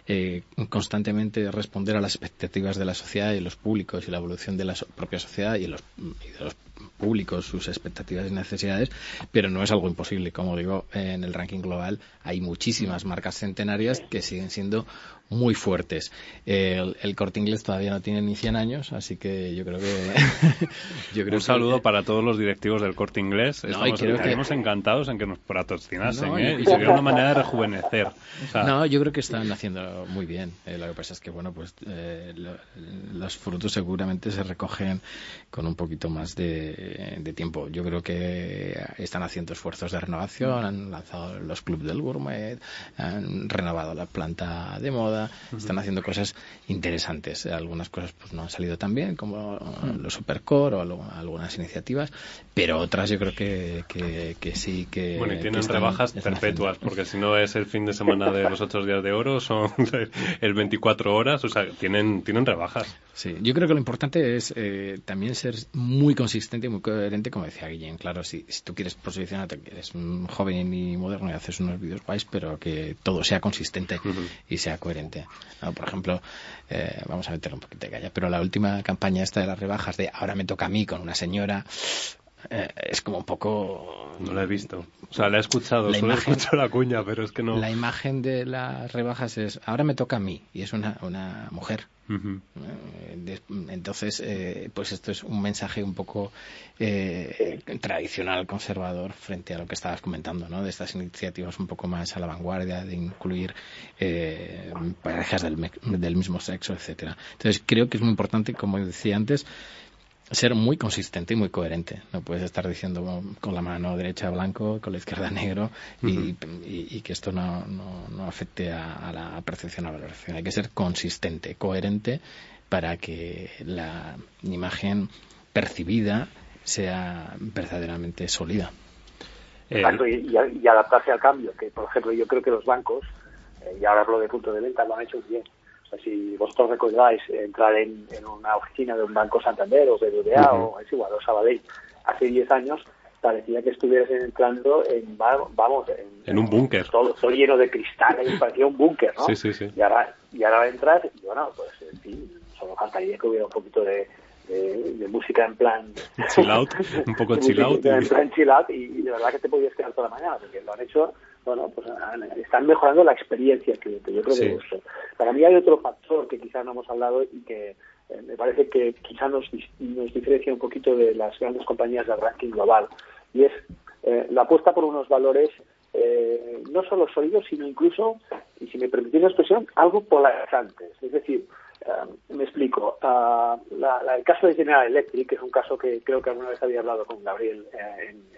eh, constantemente responder a las expectativas de la sociedad y los públicos y la evolución de la propia sociedad y, los, y de los públicos, sus expectativas y necesidades, pero no es algo imposible. Como digo, en el ranking global hay muchísimas marcas centenarias que siguen siendo muy fuertes. El, el, corte inglés todavía no tiene ni 100 años, así que yo creo que. yo creo Un saludo para todos los directivos del corte inglés. Estamos, que... encantados en que nos patrocinasen ¿eh? y sería una manera de rejuvenecer. No, yo creo que están haciendo muy bien. Eh, lo que pasa es que, bueno, pues eh, los frutos seguramente se recogen con un poquito más de, de, tiempo. Yo creo que están haciendo esfuerzos de renovación, han lanzado los clubes del gourmet, han renovado la planta de moda están haciendo cosas interesantes. Algunas cosas pues no han salido tan bien como los Supercore o algunas iniciativas, pero otras yo creo que, que, sí que... Bueno, y tienen rebajas perpetuas, porque si no es el fin de semana de los otros días de oro, son el 24 horas, o sea, tienen, tienen rebajas. Sí, yo creo que lo importante es eh, también ser muy consistente y muy coherente, como decía Guillén. Claro, si, si tú quieres posicionarte, eres joven y moderno y haces unos vídeos guays, pero que todo sea consistente y sea coherente. Por ejemplo, eh, vamos a meter un poquito de calla, pero la última campaña esta de las rebajas de ahora me toca a mí con una señora, eh, es como un poco... No la he visto. O sea, la he escuchado, la solo imagen, he escuchado la cuña, pero es que no... La imagen de las rebajas es, ahora me toca a mí, y es una, una mujer. Eh, entonces, eh, pues esto es un mensaje un poco eh, tradicional, conservador, frente a lo que estabas comentando, ¿no? De estas iniciativas un poco más a la vanguardia, de incluir parejas del, del mismo sexo, etcétera. Entonces, creo que es muy importante, como decía antes, ser muy consistente y muy coherente. No puedes estar diciendo con la mano derecha blanco, con la izquierda negro y, que esto no, no, afecte a, la percepción o valoración. Hay que ser consistente, coherente para que la imagen percibida sea verdaderamente sólida. Eh, y, adaptarse al cambio, que por ejemplo yo creo que los bancos, eh, y ahora hablo de punto de venta, lo han hecho bien si vosotros recordáis entrar en, una oficina de un banco Santander o BBVA o es igual, o Sabadell, hace 10 años parecía que estuvieras entrando en, vamos, en, un búnker. Todo, lleno de cristal, parecía un búnker, ¿no? Sí, sí, sí. Y ahora, y ahora entras y bueno, pues en fin, solo faltaría que hubiera un poquito de, de, música en plan chill out, un poco chill out. En plan chill out y, de verdad que te podías quedar toda la mañana porque lo han hecho bueno, pues están mejorando la experiencia que, yo creo que sí. Para mí hay otro factor que quizás no hemos hablado y que eh, me parece que quizás nos, nos diferencia un poquito de las grandes compañías del ranking global y es eh, la apuesta por unos valores eh, no solo sólidos, sino incluso, y si me permitís la expresión, algo polarizantes. Es decir, me explico. el caso de General Electric, que es un caso que creo que alguna vez había hablado con Gabriel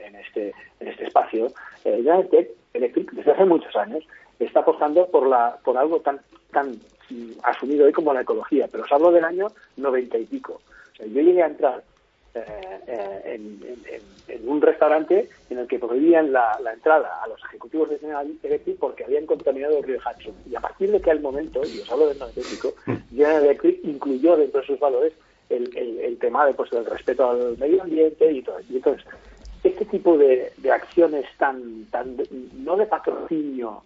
en, este, en este espacio, General Electric desde hace muchos años, está apostando por, la, por algo tan, tan mm, asumido hoy como la ecología, pero os hablo del año noventa y pico. yo llegué a entrar eh, eh, en, un restaurante en el que prohibían la, entrada a los ejecutivos de General Electric porque habían contaminado el río Hudson. Y a partir de aquel momento, y os hablo del pico, General Electric incluyó dentro de sus valores el, tema de, pues, del respeto al medio ambiente y todo. Y entonces, este tipo de, acciones tan, tan no de patrocinio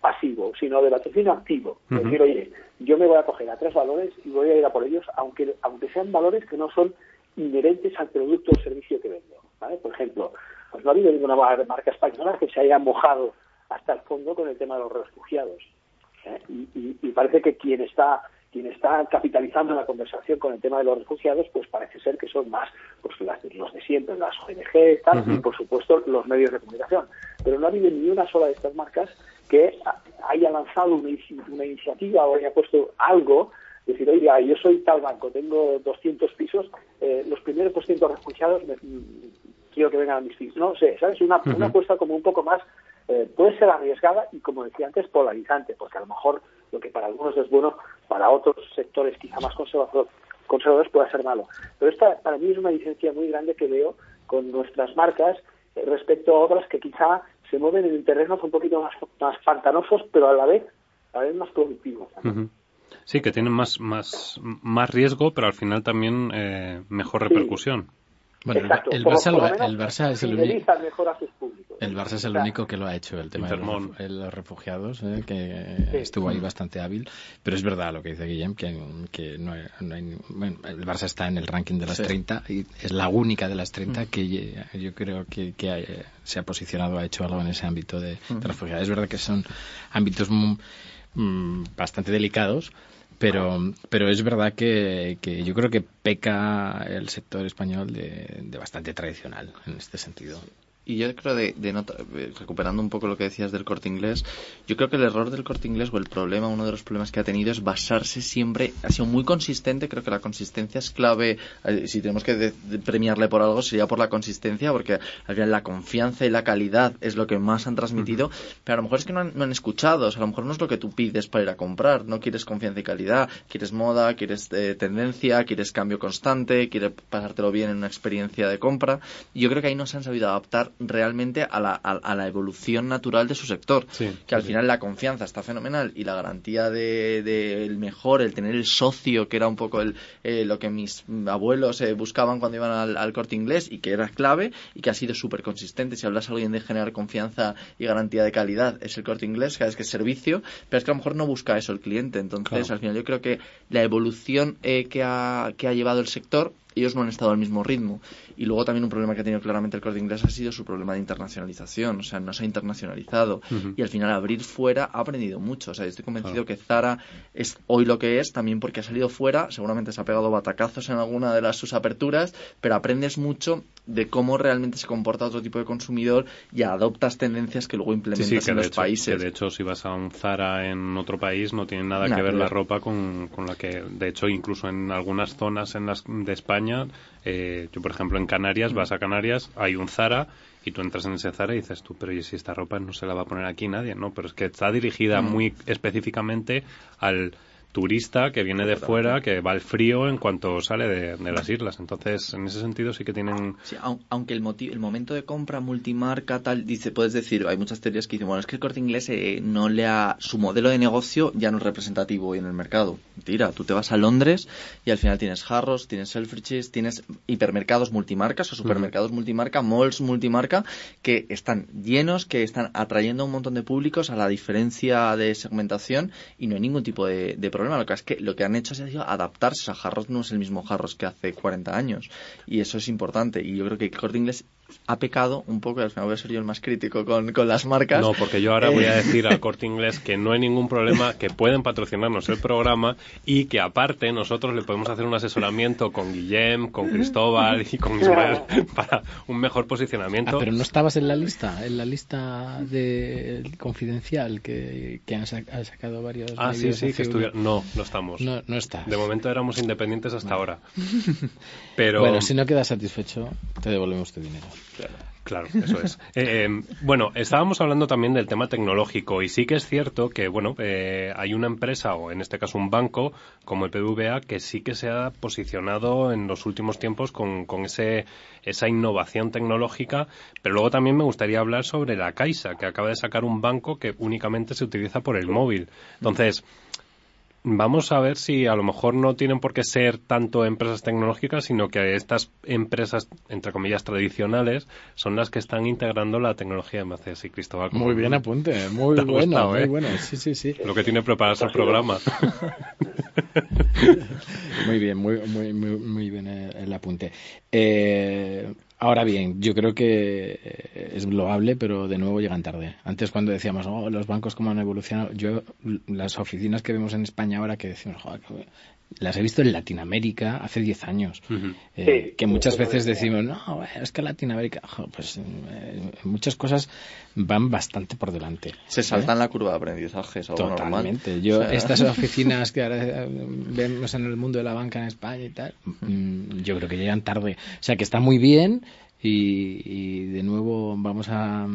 pasivo, sino de patrocinio activo. decir, oye, yo me voy a coger a tres valores y voy a ir a por ellos, aunque, aunque sean valores que no son inherentes al producto o servicio que vendo. Por ejemplo, pues no ha habido ninguna marca española que se haya mojado hasta el fondo con el tema de los refugiados. ¿eh? Y, parece que quien está quien está capitalizando la conversación con el tema de los refugiados, pues parece ser que son más pues los de siempre, las ONG tal, y por supuesto los medios de comunicación. Pero no ha habido ni una sola de estas marcas que haya lanzado una, iniciativa o haya puesto algo decir, oiga, yo soy tal banco, tengo 200 pisos, eh, los primeros 200 refugiados quiero que vengan a mis pisos. No sé, ¿sabes? Una, una apuesta como un poco más, eh, puede ser arriesgada y, como decía antes, polarizante, porque a lo mejor lo que para algunos es bueno, para otros sectores quizá más conservadores puede ser malo. Pero esta para mí es una diferencia muy grande que veo con nuestras marcas eh, respecto a otras que quizá se mueven en terrenos un poquito más, más pantanosos, pero a la vez, a la vez más productivos. Sí, que tienen más, más, más riesgo, pero al final también eh, mejor repercusión. Bueno, el, Barça, es el único. El Barça es el único que lo ha hecho, el tema de los, refugiados, eh, que estuvo ahí bastante hábil. Pero es verdad lo que dice Guillem, que, que no, hay, bueno, el Barça está en el ranking de las 30 y es la única de las 30 mm. que yo creo que, que se ha posicionado, ha hecho algo en ese ámbito de, mm. refugiados. Es verdad que son ámbitos mm, bastante delicados pero, pero es verdad que, que yo creo que peca el sector español de, de bastante tradicional en este sentido. Y yo creo, de, de recuperando un poco lo que decías del corte inglés, yo creo que el error del corte inglés o el problema, uno de los problemas que ha tenido es basarse siempre, ha sido muy consistente, creo que la consistencia es clave, eh, si tenemos que premiarle por algo sería por la consistencia, porque al final la confianza y la calidad es lo que más han transmitido, pero a lo mejor es que no han, no han, escuchado, o sea, a lo mejor no es lo que tú pides para ir a comprar, no quieres confianza y calidad, quieres moda, quieres eh, tendencia, quieres cambio constante, quieres pasártelo bien en una experiencia de compra, y yo creo que ahí no se han sabido adaptar realmente a la, a, la evolución natural de su sector. que al final la confianza está fenomenal y la garantía del de, mejor, el tener el socio, que era un poco el, eh, lo que mis abuelos eh, buscaban cuando iban al, corte inglés y que era clave y que ha sido súper consistente. Si hablas a alguien de generar confianza y garantía de calidad, es el corte inglés, que es que es servicio, pero es que a lo mejor no busca eso el cliente. Entonces, al final yo creo que la evolución eh, que, ha, que ha llevado el sector ellos no han estado al mismo ritmo. Y luego también un problema que ha tenido claramente el corte inglés ha sido su problema de internacionalización. O sea, no se ha internacionalizado. Y al final abrir fuera ha aprendido mucho. O sea, estoy convencido que Zara es hoy lo que es también porque ha salido fuera. Seguramente se ha pegado batacazos en alguna de las, sus aperturas, pero aprendes mucho de cómo realmente se comporta otro tipo de consumidor y adoptas tendencias que luego implementas en los países. Que de hecho, si vas a un Zara en otro país, no tiene nada, que ver la ropa con, con, la que, de hecho, incluso en algunas zonas en las de España, eh, yo por ejemplo en Canarias, vas a Canarias, hay un Zara y tú entras en ese Zara y dices tú, pero ¿y si esta ropa no se la va a poner aquí nadie? No, pero es que está dirigida mm. muy específicamente al turista que viene de fuera, que va al frío en cuanto sale de, las islas. Entonces, en ese sentido sí que tienen... aunque el, el momento de compra multimarca tal, dice, puedes decir, hay muchas teorías que dicen, bueno, es que el corte inglés eh, no le ha... su modelo de negocio ya no es representativo hoy en el mercado. Tira, tú te vas a Londres y al final tienes Harrods, tienes Selfridges, tienes hipermercados multimarcas o supermercados multimarca, malls multimarca, que están llenos, que están atrayendo a un montón de públicos a la diferencia de segmentación y no hay ningún tipo de, de problema lo que es que lo que han hecho ha sido adaptarse. a Jarros no es el mismo Jarros que hace 40 años. Y eso es importante. Y yo creo que Corte Inglés ha pecado un poco, al final voy a ser yo el más crítico con, las marcas. No, porque yo ahora voy a eh, decir al corte inglés que no hay ningún problema, que pueden patrocinarnos el programa y que aparte nosotros le podemos hacer un asesoramiento con Guillem, con Cristóbal y con Ismael para un mejor posicionamiento. Ah, pero no estabas en la lista, en la lista de confidencial que, que han, sacado varios. Ah, sí, sí, que No, no estamos. No, no estás. De momento éramos independientes hasta ahora. Pero... Bueno, si no quedas satisfecho, te devolvemos tu dinero. Claro, eso es. Eh, eh, bueno, estábamos hablando también del tema tecnológico y sí que es cierto que, bueno, eh, hay una empresa o en este caso un banco como el PVA que sí que se ha posicionado en los últimos tiempos con, con ese, esa innovación tecnológica, pero luego también me gustaría hablar sobre la Caixa, que acaba de sacar un banco que únicamente se utiliza por el móvil. Entonces, Vamos a ver si a lo mejor no tienen por qué ser tanto empresas tecnológicas, sino que estas empresas, entre comillas, tradicionales, son las que están integrando la tecnología de y Cristóbal. Muy bien apunte, muy bueno, muy ¿eh? bueno, sí, sí, sí. Lo que tiene prepararse el programa. muy bien, muy, muy, muy, bien el apunte. Eh, Ahora bien, yo creo que eh, es loable, pero de nuevo llegan tarde. Antes cuando decíamos, oh, los bancos cómo han evolucionado, yo las oficinas que vemos en España ahora que decimos, joder, las he visto en Latinoamérica hace 10 años. Eh, que muchas veces decimos, no, es que Latinoamérica, pues eh, muchas cosas van bastante por delante. Se saltan la curva de aprendizaje, es algo Totalmente. Yo, estas oficinas que ahora vemos en el mundo de la banca en España y tal, mm, yo creo que llegan tarde. O sea, que está muy bien y de nuevo vamos a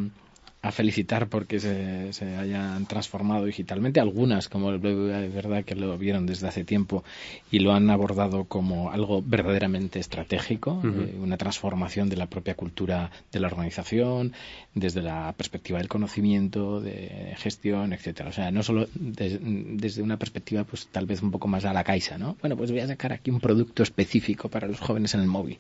a felicitar porque se, se, hayan transformado digitalmente. Algunas, como el BBVA, es verdad que lo vieron desde hace tiempo y lo han abordado como algo verdaderamente estratégico, eh, una transformación de la propia cultura de la organización, desde la perspectiva del conocimiento, de gestión, etcétera. O sea, no solo desde una perspectiva, pues tal vez un poco más a la caixa, ¿no? Bueno, pues voy a sacar aquí un producto específico para los jóvenes en el móvil.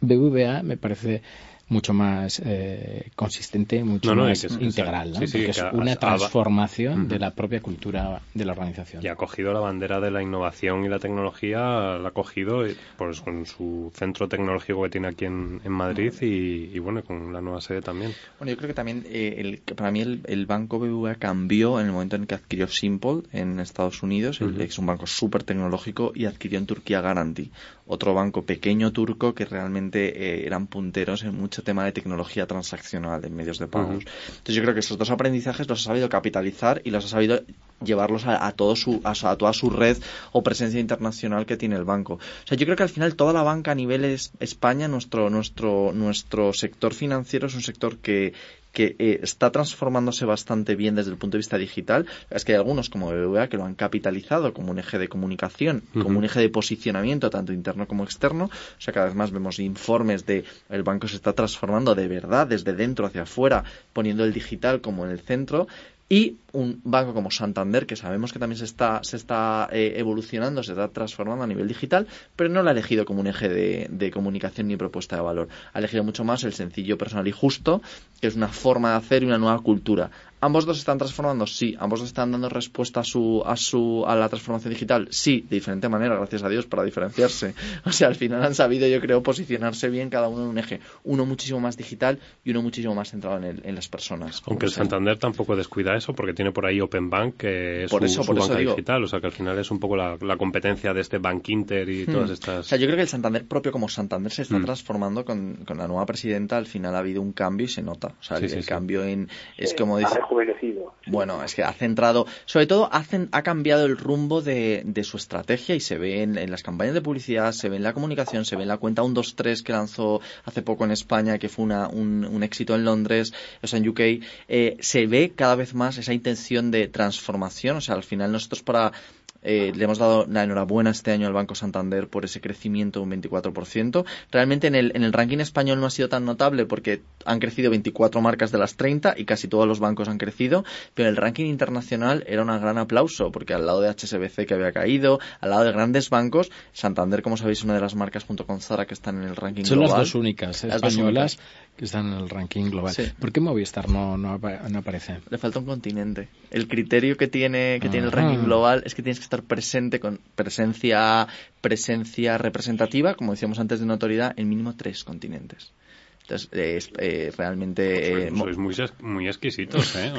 BBVA me parece mucho más eh, consistente, mucho más integral, ¿no? porque es una transformación de la propia cultura de la organización. Y ha cogido la bandera de la innovación y la tecnología, la ha cogido pues, con su centro tecnológico que tiene aquí en, Madrid y, bueno, con la nueva sede también. Bueno, yo creo que también, eh, el, para mí el, banco BBVA cambió en el momento en que adquirió Simple en Estados Unidos, es un banco súper tecnológico, y adquirió en Turquía Garanti, otro banco pequeño turco que realmente eh, eran punteros en mucho tema de tecnología transaccional en medios de pagos. Entonces yo creo que esos dos aprendizajes los ha sabido capitalizar y los ha sabido llevarlos a, todo su, a, toda su red o presencia internacional que tiene el banco. O sea, yo creo que al final toda la banca a nivel España, nuestro, nuestro, nuestro sector financiero es un sector que, que eh, está transformándose bastante bien desde el punto de vista digital. Es que hay algunos como BBVA que lo han capitalizado como un eje de comunicación, como un eje de posicionamiento tanto interno como externo. O sea, cada vez más vemos informes de el banco se está transformando de verdad desde dentro hacia afuera, poniendo el digital como en el centro y un banco como Santander, que sabemos que también se está, se está eh, evolucionando, se está transformando a nivel digital, pero no lo ha elegido como un eje de, de, comunicación ni propuesta de valor. Ha elegido mucho más el sencillo, personal y justo, que es una forma de hacer y una nueva cultura. ¿Ambos dos están transformando? Sí. ¿Ambos dos están dando respuesta a su, a su, a la transformación digital? Sí, de diferente manera, gracias a Dios, para diferenciarse. O sea, al final han sabido, yo creo, posicionarse bien cada uno en un eje. Uno muchísimo más digital y uno muchísimo más centrado en, el, en las personas. Aunque el Santander tampoco descuida eso, porque tiene por ahí Open Bank, que es su, banca digital. O sea, que al final es un poco la, competencia de este Bank Inter y hmm. todas estas. O sea, yo creo que el Santander propio como Santander se está hmm. transformando con, con, la nueva presidenta. Al final ha habido un cambio y se nota. O sea, el, cambio en. Es como dice. Bueno, es que ha centrado, sobre todo ha, cambiado el rumbo de, de, su estrategia y se ve en, las campañas de publicidad, se ve en la comunicación, se ve en la cuenta 123 que lanzó hace poco en España, que fue una, un, un, éxito en Londres, o sea, en UK, eh, se ve cada vez más esa intención de transformación, o sea, al final nosotros para eh, le hemos dado la enhorabuena este año al Banco Santander por ese crecimiento de un 24%. Realmente en el, en el ranking español no ha sido tan notable porque han crecido 24 marcas de las 30 y casi todos los bancos han crecido, pero el ranking internacional era un gran aplauso porque al lado de HSBC que había caído, al lado de grandes bancos, Santander, como sabéis, una de las marcas junto con Zara que están en el ranking global. Son las dos únicas españolas que están en el ranking global. ¿Por qué Movistar no, no, aparece? Le falta un continente. El criterio que tiene, que tiene el ranking global es que tienes que estar presente con presencia, presencia representativa, como decíamos antes de notoriedad, en mínimo tres continentes. Entonces, es eh, realmente... Eh, sois, muy, muy exquisitos, ¿eh?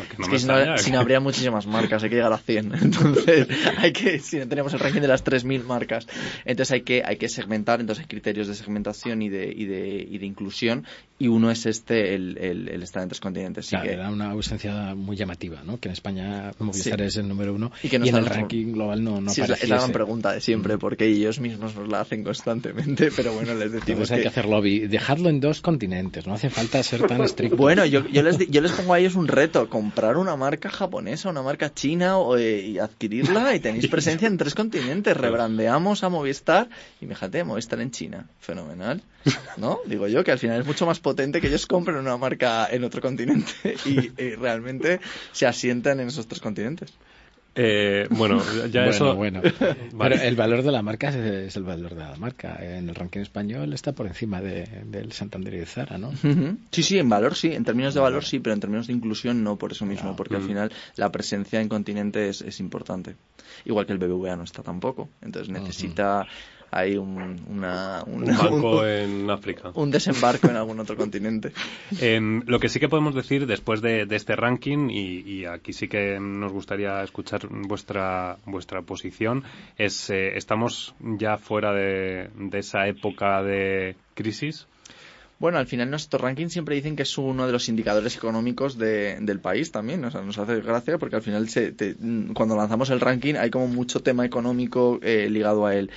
si, no, habría muchísimas marcas, hay que llegar a 100. Entonces, hay que, si no tenemos el ranking de las 3.000 marcas, entonces hay que, hay que segmentar, entonces hay criterios de segmentación y de, y de, y de inclusión, y uno es este, el, el, el estar en tres continentes. Claro, que... era una ausencia muy llamativa, ¿no? Que en España Movistar es el número uno y, que en el ranking global no, no sí, Es la, gran pregunta de siempre, mm. porque ellos mismos nos la hacen constantemente, pero bueno, les decimos hay que hacer lobby. Dejadlo en dos continentes No hace falta ser tan estricto. Bueno, yo, yo, les, yo les pongo a ellos un reto, comprar una marca japonesa, una marca china o, eh, y adquirirla y tenéis presencia en tres continentes. Rebrandeamos a Movistar y fíjate, Movistar en China. Fenomenal. ¿No? Digo yo que al final es mucho más potente que ellos compren una marca en otro continente y realmente se asientan en esos tres continentes. Eh, bueno, ya eso. Bueno. el valor de la marca es, el valor de la marca. En el ranking español está por encima del Santander y de Zara, ¿no? Sí, sí, en valor sí. En términos de valor sí, pero en términos de inclusión no, por eso mismo, porque al mm. final la presencia en continente es, importante. Igual que el BBVA no está tampoco. Entonces necesita hay un, una, un banco en África. Un desembarco en algún otro continente. Em, lo que sí que podemos decir después de, este ranking, y, aquí sí que nos gustaría escuchar vuestra, vuestra posición, es eh, estamos ya fuera de, esa época de crisis. Bueno, al final nuestro ranking siempre dicen que es uno de los indicadores económicos del país también. O sea, nos hace gracia porque al final cuando lanzamos el ranking hay como mucho tema económico eh, ligado a él.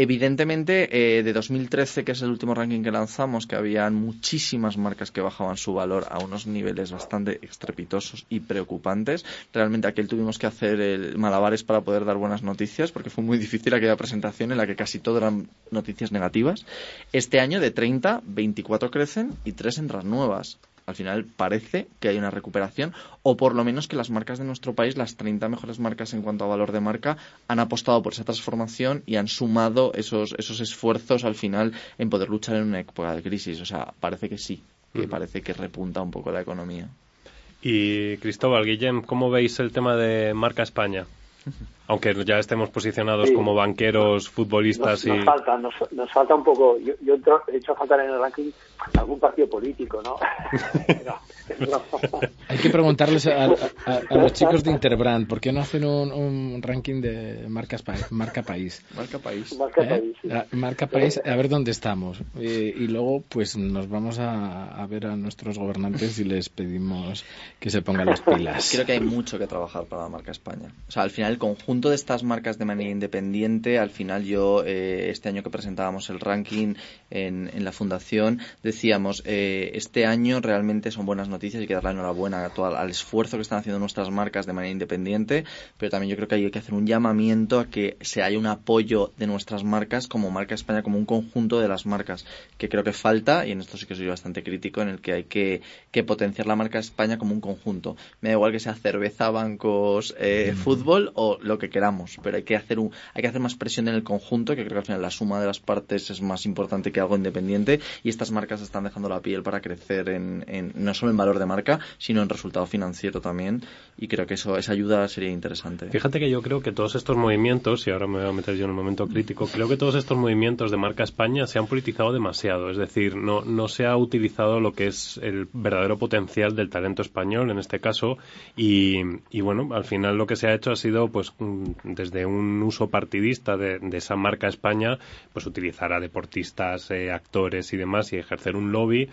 Evidentemente, eh, de 2013, que es el último ranking que lanzamos, que habían muchísimas marcas que bajaban su valor a unos niveles bastante estrepitosos y preocupantes. Realmente aquel tuvimos que hacer el malabares para poder dar buenas noticias, porque fue muy difícil aquella presentación en la que casi todo eran noticias negativas. Este año de 30, 24 crecen y 3 entran nuevas al final parece que hay una recuperación o por lo menos que las marcas de nuestro país, las 30 mejores marcas en cuanto a valor de marca, han apostado por esa transformación y han sumado esos, esos esfuerzos al final en poder luchar en una época de crisis. O sea, parece que sí, que parece que repunta un poco la economía. Y Cristóbal, Guillem, ¿cómo veis el tema de marca España? Aunque ya estemos posicionados como banqueros, futbolistas nos, y... Nos falta, nos, falta un poco... Yo, yo he hecho faltar en el ranking algún partido político, ¿no? Hay que preguntarles a, los chicos de Interbrand, ¿por qué no hacen un, ranking de marcas marca país? Marca país. Marca ¿Eh? país. Marca país, a ver dónde estamos. y luego, pues nos vamos a, ver a nuestros gobernantes y les pedimos que se pongan las pilas. Creo que hay mucho que trabajar para la marca España. O sea, al final el conjunto de estas marcas de manera independiente, al final yo, eh, este año que presentábamos el ranking en, en la fundación, decíamos, eh, este año realmente son buenas noticias y hay que darle enhorabuena a todo, al esfuerzo que están haciendo nuestras marcas de manera independiente, pero también yo creo que hay que hacer un llamamiento a que se haya un apoyo de nuestras marcas como marca España, como un conjunto de las marcas, que creo que falta, y en esto sí que soy bastante crítico, en el que hay que, potenciar la marca España como un conjunto. Me da igual que sea cerveza, bancos, eh, fútbol o lo que queramos, pero hay que hacer un, hay que hacer más presión en el conjunto, que creo que al final la suma de las partes es más importante que algo independiente, y estas marcas están dejando la piel para crecer en, no solo en valor de marca, sino en resultado financiero también. Y creo que eso, esa ayuda sería interesante. Fíjate que yo creo que todos estos movimientos, y ahora me voy a meter yo en un momento crítico, creo que todos estos movimientos de marca España se han politizado demasiado. Es decir, no, no se ha utilizado lo que es el verdadero potencial del talento español en este caso. Y, y bueno, al final lo que se ha hecho ha sido, pues, desde un uso partidista de, esa marca España, pues utilizar a deportistas, eh, actores y demás y ejercer un lobby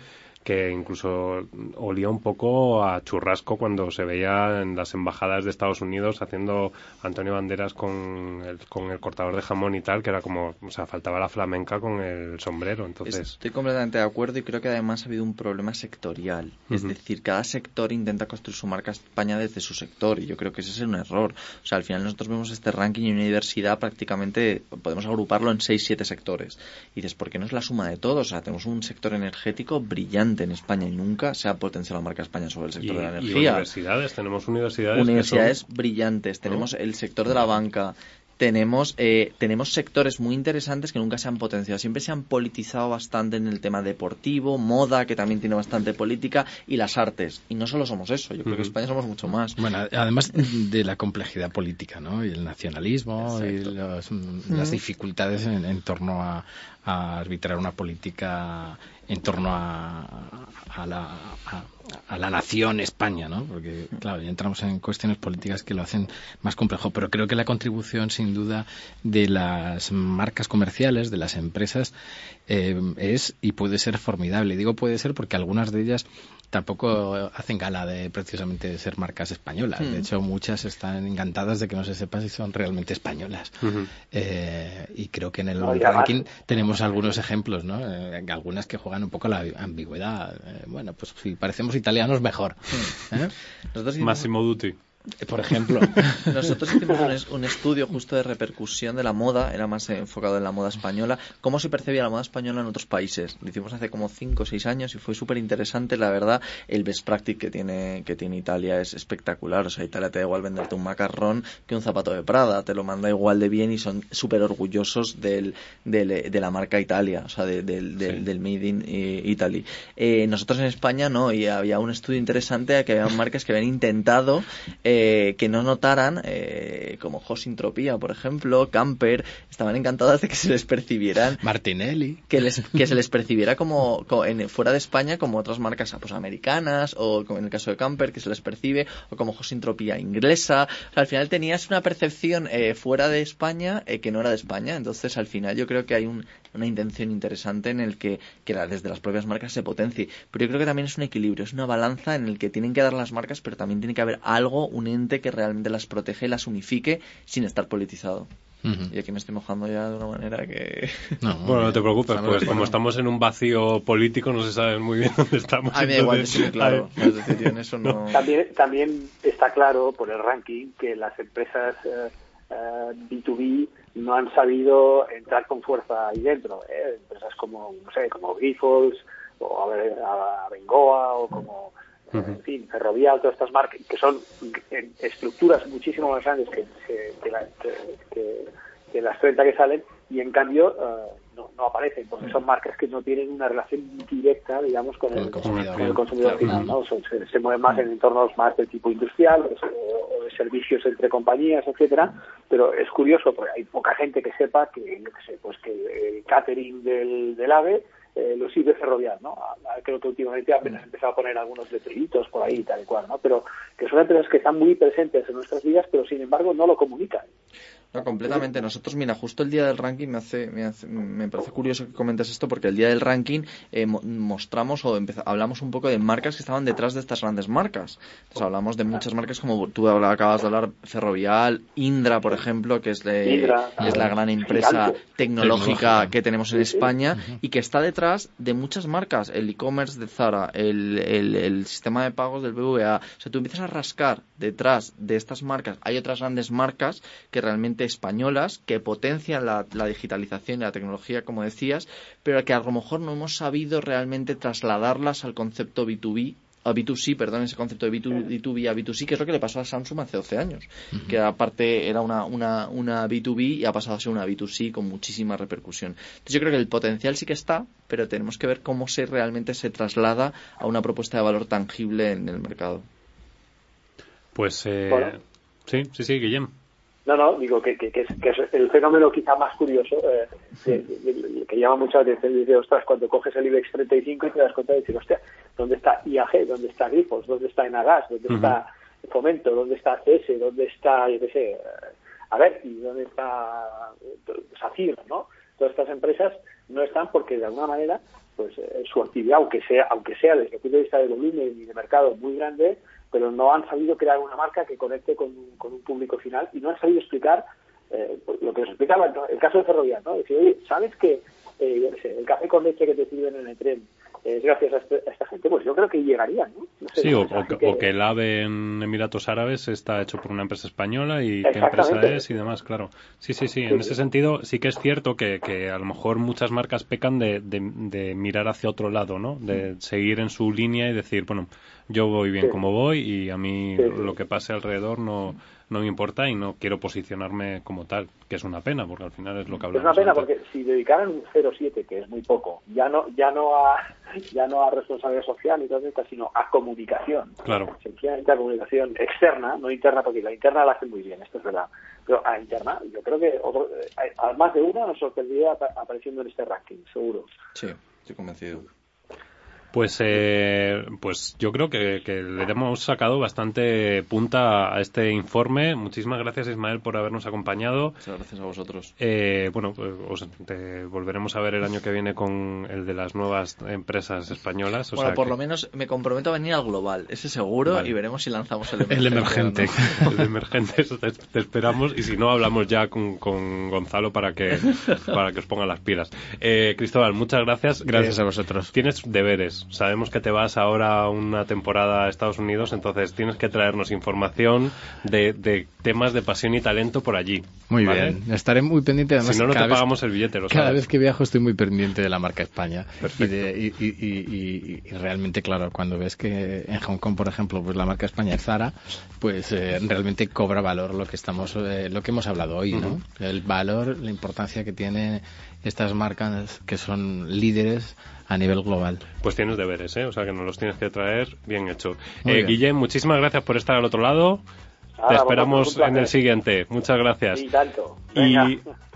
que incluso olía un poco a churrasco cuando se veía en las embajadas de Estados Unidos haciendo Antonio Banderas con el, con el cortador de jamón y tal, que era como, o sea, faltaba la flamenca con el sombrero. Entonces... Estoy completamente de acuerdo y creo que además ha habido un problema sectorial. Es decir, cada sector intenta construir su marca España desde su sector y yo creo que ese es un error. O sea, al final nosotros vemos este ranking y una diversidad prácticamente podemos agruparlo en 6-7 sectores. Y dices, ¿por qué no es la suma de todos? O sea, tenemos un sector energético brillante en España y nunca se ha potenciado la marca España sobre el sector de la energía. Y universidades, tenemos universidades. Universidades brillantes, tenemos el sector de la banca, tenemos, eh, tenemos sectores muy interesantes que nunca se han potenciado. Siempre se han politizado bastante en el tema deportivo, moda, que también tiene bastante política, y las artes. Y no solo somos eso, yo creo que en España somos mucho más. Bueno, además de la complejidad política, ¿no? Y el nacionalismo y las dificultades en, torno a, arbitrar una política en torno a, a la, a la nación España, ¿no? Porque, claro, ya entramos en cuestiones políticas que lo hacen más complejo, pero creo que la contribución, sin duda, de las marcas comerciales, de las empresas, eh, es y puede ser formidable. Digo puede ser porque algunas de ellas tampoco hacen gala de precisamente ser marcas españolas. De hmm. hecho, muchas están encantadas de que no se sepa si son realmente españolas. Eh, y creo que en el ranking tenemos algunos ejemplos, ¿no? Eh, algunas que juegan juegan un poco la ambigüedad. Eh, bueno, pues si parecemos italianos, mejor. ¿Eh? Massimo Dutti. Por ejemplo. Nosotros hicimos un, estudio justo de repercusión de la moda, era más enfocado en la moda española, cómo se percibía la moda española en otros países. Lo hicimos hace como 5 o 6 años y fue súper interesante, la verdad. El best practice que tiene, que tiene Italia es espectacular. O sea, Italia te da igual venderte un macarrón que un zapato de Prada, te lo manda igual de bien y son súper orgullosos del, de la marca Italia, o sea, del, del, Made in eh, Italy. Eh, nosotros en España no, y había un estudio interesante que había marcas que habían intentado. Eh, que no notaran, eh, como Josintropía, por ejemplo, Camper, estaban encantadas de que se les percibieran. Martinelli. Que, les, que se les percibiera como, en, fuera de España como otras marcas pues, americanas, o como en el caso de Camper, que se les percibe, o como Josintropía inglesa. al final tenías una percepción eh, fuera de España eh, que no era de España. Entonces, al final yo creo que hay una intención interesante en el que, que desde las propias marcas se potencie. Pero yo creo que también es un equilibrio, es una balanza en el que tienen que dar las marcas, pero también tiene que haber algo, un ente que realmente las protege y las unifique sin estar politizado. Y aquí me estoy mojando ya de una manera que... bueno, no te preocupes, pues como estamos en un vacío político no se sabe muy bien dónde estamos. A mí da igual, sí, claro. eso no... también, también está claro por el ranking que las empresas B2B eh, eh, no han sabido entrar con fuerza ahí dentro. ¿eh? Empresas como, no sé, como Grifols o a, Bengoa o como en fin, Ferrovial, todas estas marcas, que son estructuras muchísimo más grandes que, que, las 30 que salen, y en cambio eh, no, no, aparecen, porque son marcas que no tienen una relación directa, digamos, con el, consumidor, final, ¿no? se, mueven más en entornos más de tipo industrial o, de servicios entre compañías, etcétera, pero es curioso, porque hay poca gente que sepa que, yo sé, pues que el catering del, del AVE eh, lo sirve ferrovial, ¿no? Creo que últimamente apenas empezado a poner algunos letreritos por ahí, tal y cual, ¿no? Pero que son empresas que están muy presentes en nuestras vidas, pero sin embargo no lo comunican. No, completamente. Nosotros, mira, justo el día del ranking me hace, me, me parece curioso que comentes esto porque el día del ranking eh, mostramos o hablamos un poco de marcas que estaban detrás de estas grandes marcas. Entonces hablamos de muchas marcas como tú acabas de hablar, Ferrovial, Indra, por ejemplo, que es, es la gran empresa tecnológica que tenemos en España y que está detrás de muchas marcas. El e-commerce de Zara, el, el sistema de pagos del BVA. O sea, tú empiezas a rascar detrás de estas marcas. Hay otras grandes marcas que realmente españolas que potencian la, digitalización y la tecnología, como decías, pero que a lo mejor no hemos sabido realmente trasladarlas al concepto B2B a B2C, perdón, ese concepto de B2B a B2C, que es lo que le pasó a Samsung hace 12 años, que aparte era una, una, una B2B y ha pasado a ser una B2C con muchísima repercusión. Entonces yo creo que el potencial sí que está, pero tenemos que ver cómo se realmente se traslada a una propuesta de valor tangible en el mercado. Pues eh, sí, sí, sí, Guillem. No, no, digo que, que, es, el fenómeno quizá más curioso, eh, que, llama mucha atención, dice, ostras, cuando coges el IBEX 35 y te das cuenta de decir, hostia, ¿dónde está IAG? ¿Dónde está Grifos? ¿Dónde está Enagas? ¿Dónde está Fomento? ¿Dónde está CS? ¿Dónde está, yo qué sé, eh, Averti? ¿Dónde está SACIR? ¿no? Todas estas empresas no están porque de alguna manera pues eh, su actividad, aunque sea, aunque sea desde el punto de vista de volumen y de mercado muy grande, pero no han sabido crear una marca que conecte con, un público final y no han sabido explicar eh, pues, lo que os explicaba el caso de Ferrovial, ¿no? Decir, ¿sabes que eh, el café con leche que te sirven en el tren es gracias este, a, esta gente, pues yo creo que llegarían, ¿no? sí, o, que, el AVE en Emiratos Árabes está hecho por una empresa española y qué empresa es y demás, claro. Sí, sí, sí, en ese sentido sí que es cierto que, que a lo mejor muchas marcas pecan de, de, mirar hacia otro lado, ¿no? De seguir en su línea y decir, bueno, yo voy bien como voy y a mí lo que pase alrededor no no me importa y no quiero posicionarme como tal, que es una pena, porque al final es lo que hablamos. Es una pena porque si dedicaran un 0,7, que es muy poco, ya no ya no a ya no a responsabilidad social y todo esto, sino a comunicación. Claro. Sencillamente a comunicación externa, no interna, porque la interna la hace muy bien, esto es verdad. Pero a interna, yo creo que otro, eh, más de una nos sorprendería apareciendo en este ranking, seguro. Sí, estoy convencido. Pues, eh, pues yo creo que, le hemos sacado bastante punta a este informe. Muchísimas gracias, Ismael, por habernos acompañado. Muchas gracias a vosotros. Eh, bueno, pues volveremos a ver el año que viene con el de las nuevas empresas españolas. bueno, por lo menos me comprometo a venir al global, ese seguro, y veremos si lanzamos el emergente. el emergente. el emergente, eso te, esperamos. Y si no, hablamos ya con, con Gonzalo para que, para que os ponga las pilas. Eh, Cristóbal, muchas gracias. Gracias a vosotros. Tienes deberes sabemos que te vas ahora una temporada a Estados Unidos, entonces tienes que traernos información de, temas de pasión y talento por allí. Muy bien, estaré muy pendiente. Además, si no, no te pagamos el billete, lo Cada vez que viajo estoy muy pendiente de la marca España. Y, realmente, claro, cuando ves que en Hong Kong, por ejemplo, pues la marca España es Zara, pues eh, realmente cobra valor lo que estamos, eh, lo que hemos hablado hoy, ¿no? El valor, la importancia que tiene estas marcas que son líderes a nivel global. Pues tienes deberes, ¿eh? O sea que nos los tienes que traer bien hecho. Eh, Guillem, muchísimas gracias por estar al otro lado. Te esperamos en el siguiente. Muchas gracias. Y tanto.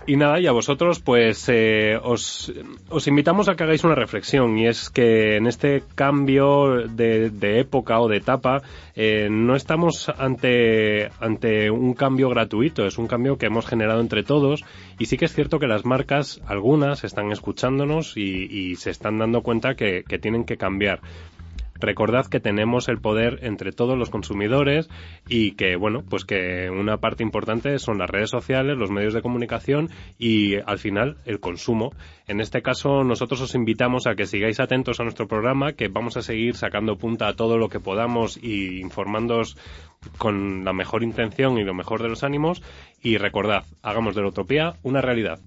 Y, nada, y a vosotros, pues eh, os, os, invitamos a que hagáis una reflexión. Y es que en este cambio de, época o de etapa, eh, no estamos ante, ante un cambio gratuito, es un cambio que hemos generado entre todos. Y sí que es cierto que las marcas, algunas, están escuchándonos y, se están dando cuenta que tienen que cambiar. Recordad que tenemos el poder entre todos los consumidores y que, bueno, pues que una parte importante son las redes sociales, los medios de comunicación y al final el consumo. En este caso, nosotros os invitamos a que sigáis atentos a nuestro programa, que vamos a seguir sacando punta a todo lo que podamos y informándoos con la mejor intención y lo mejor de los ánimos. Y recordad, hagamos de la utopía una realidad.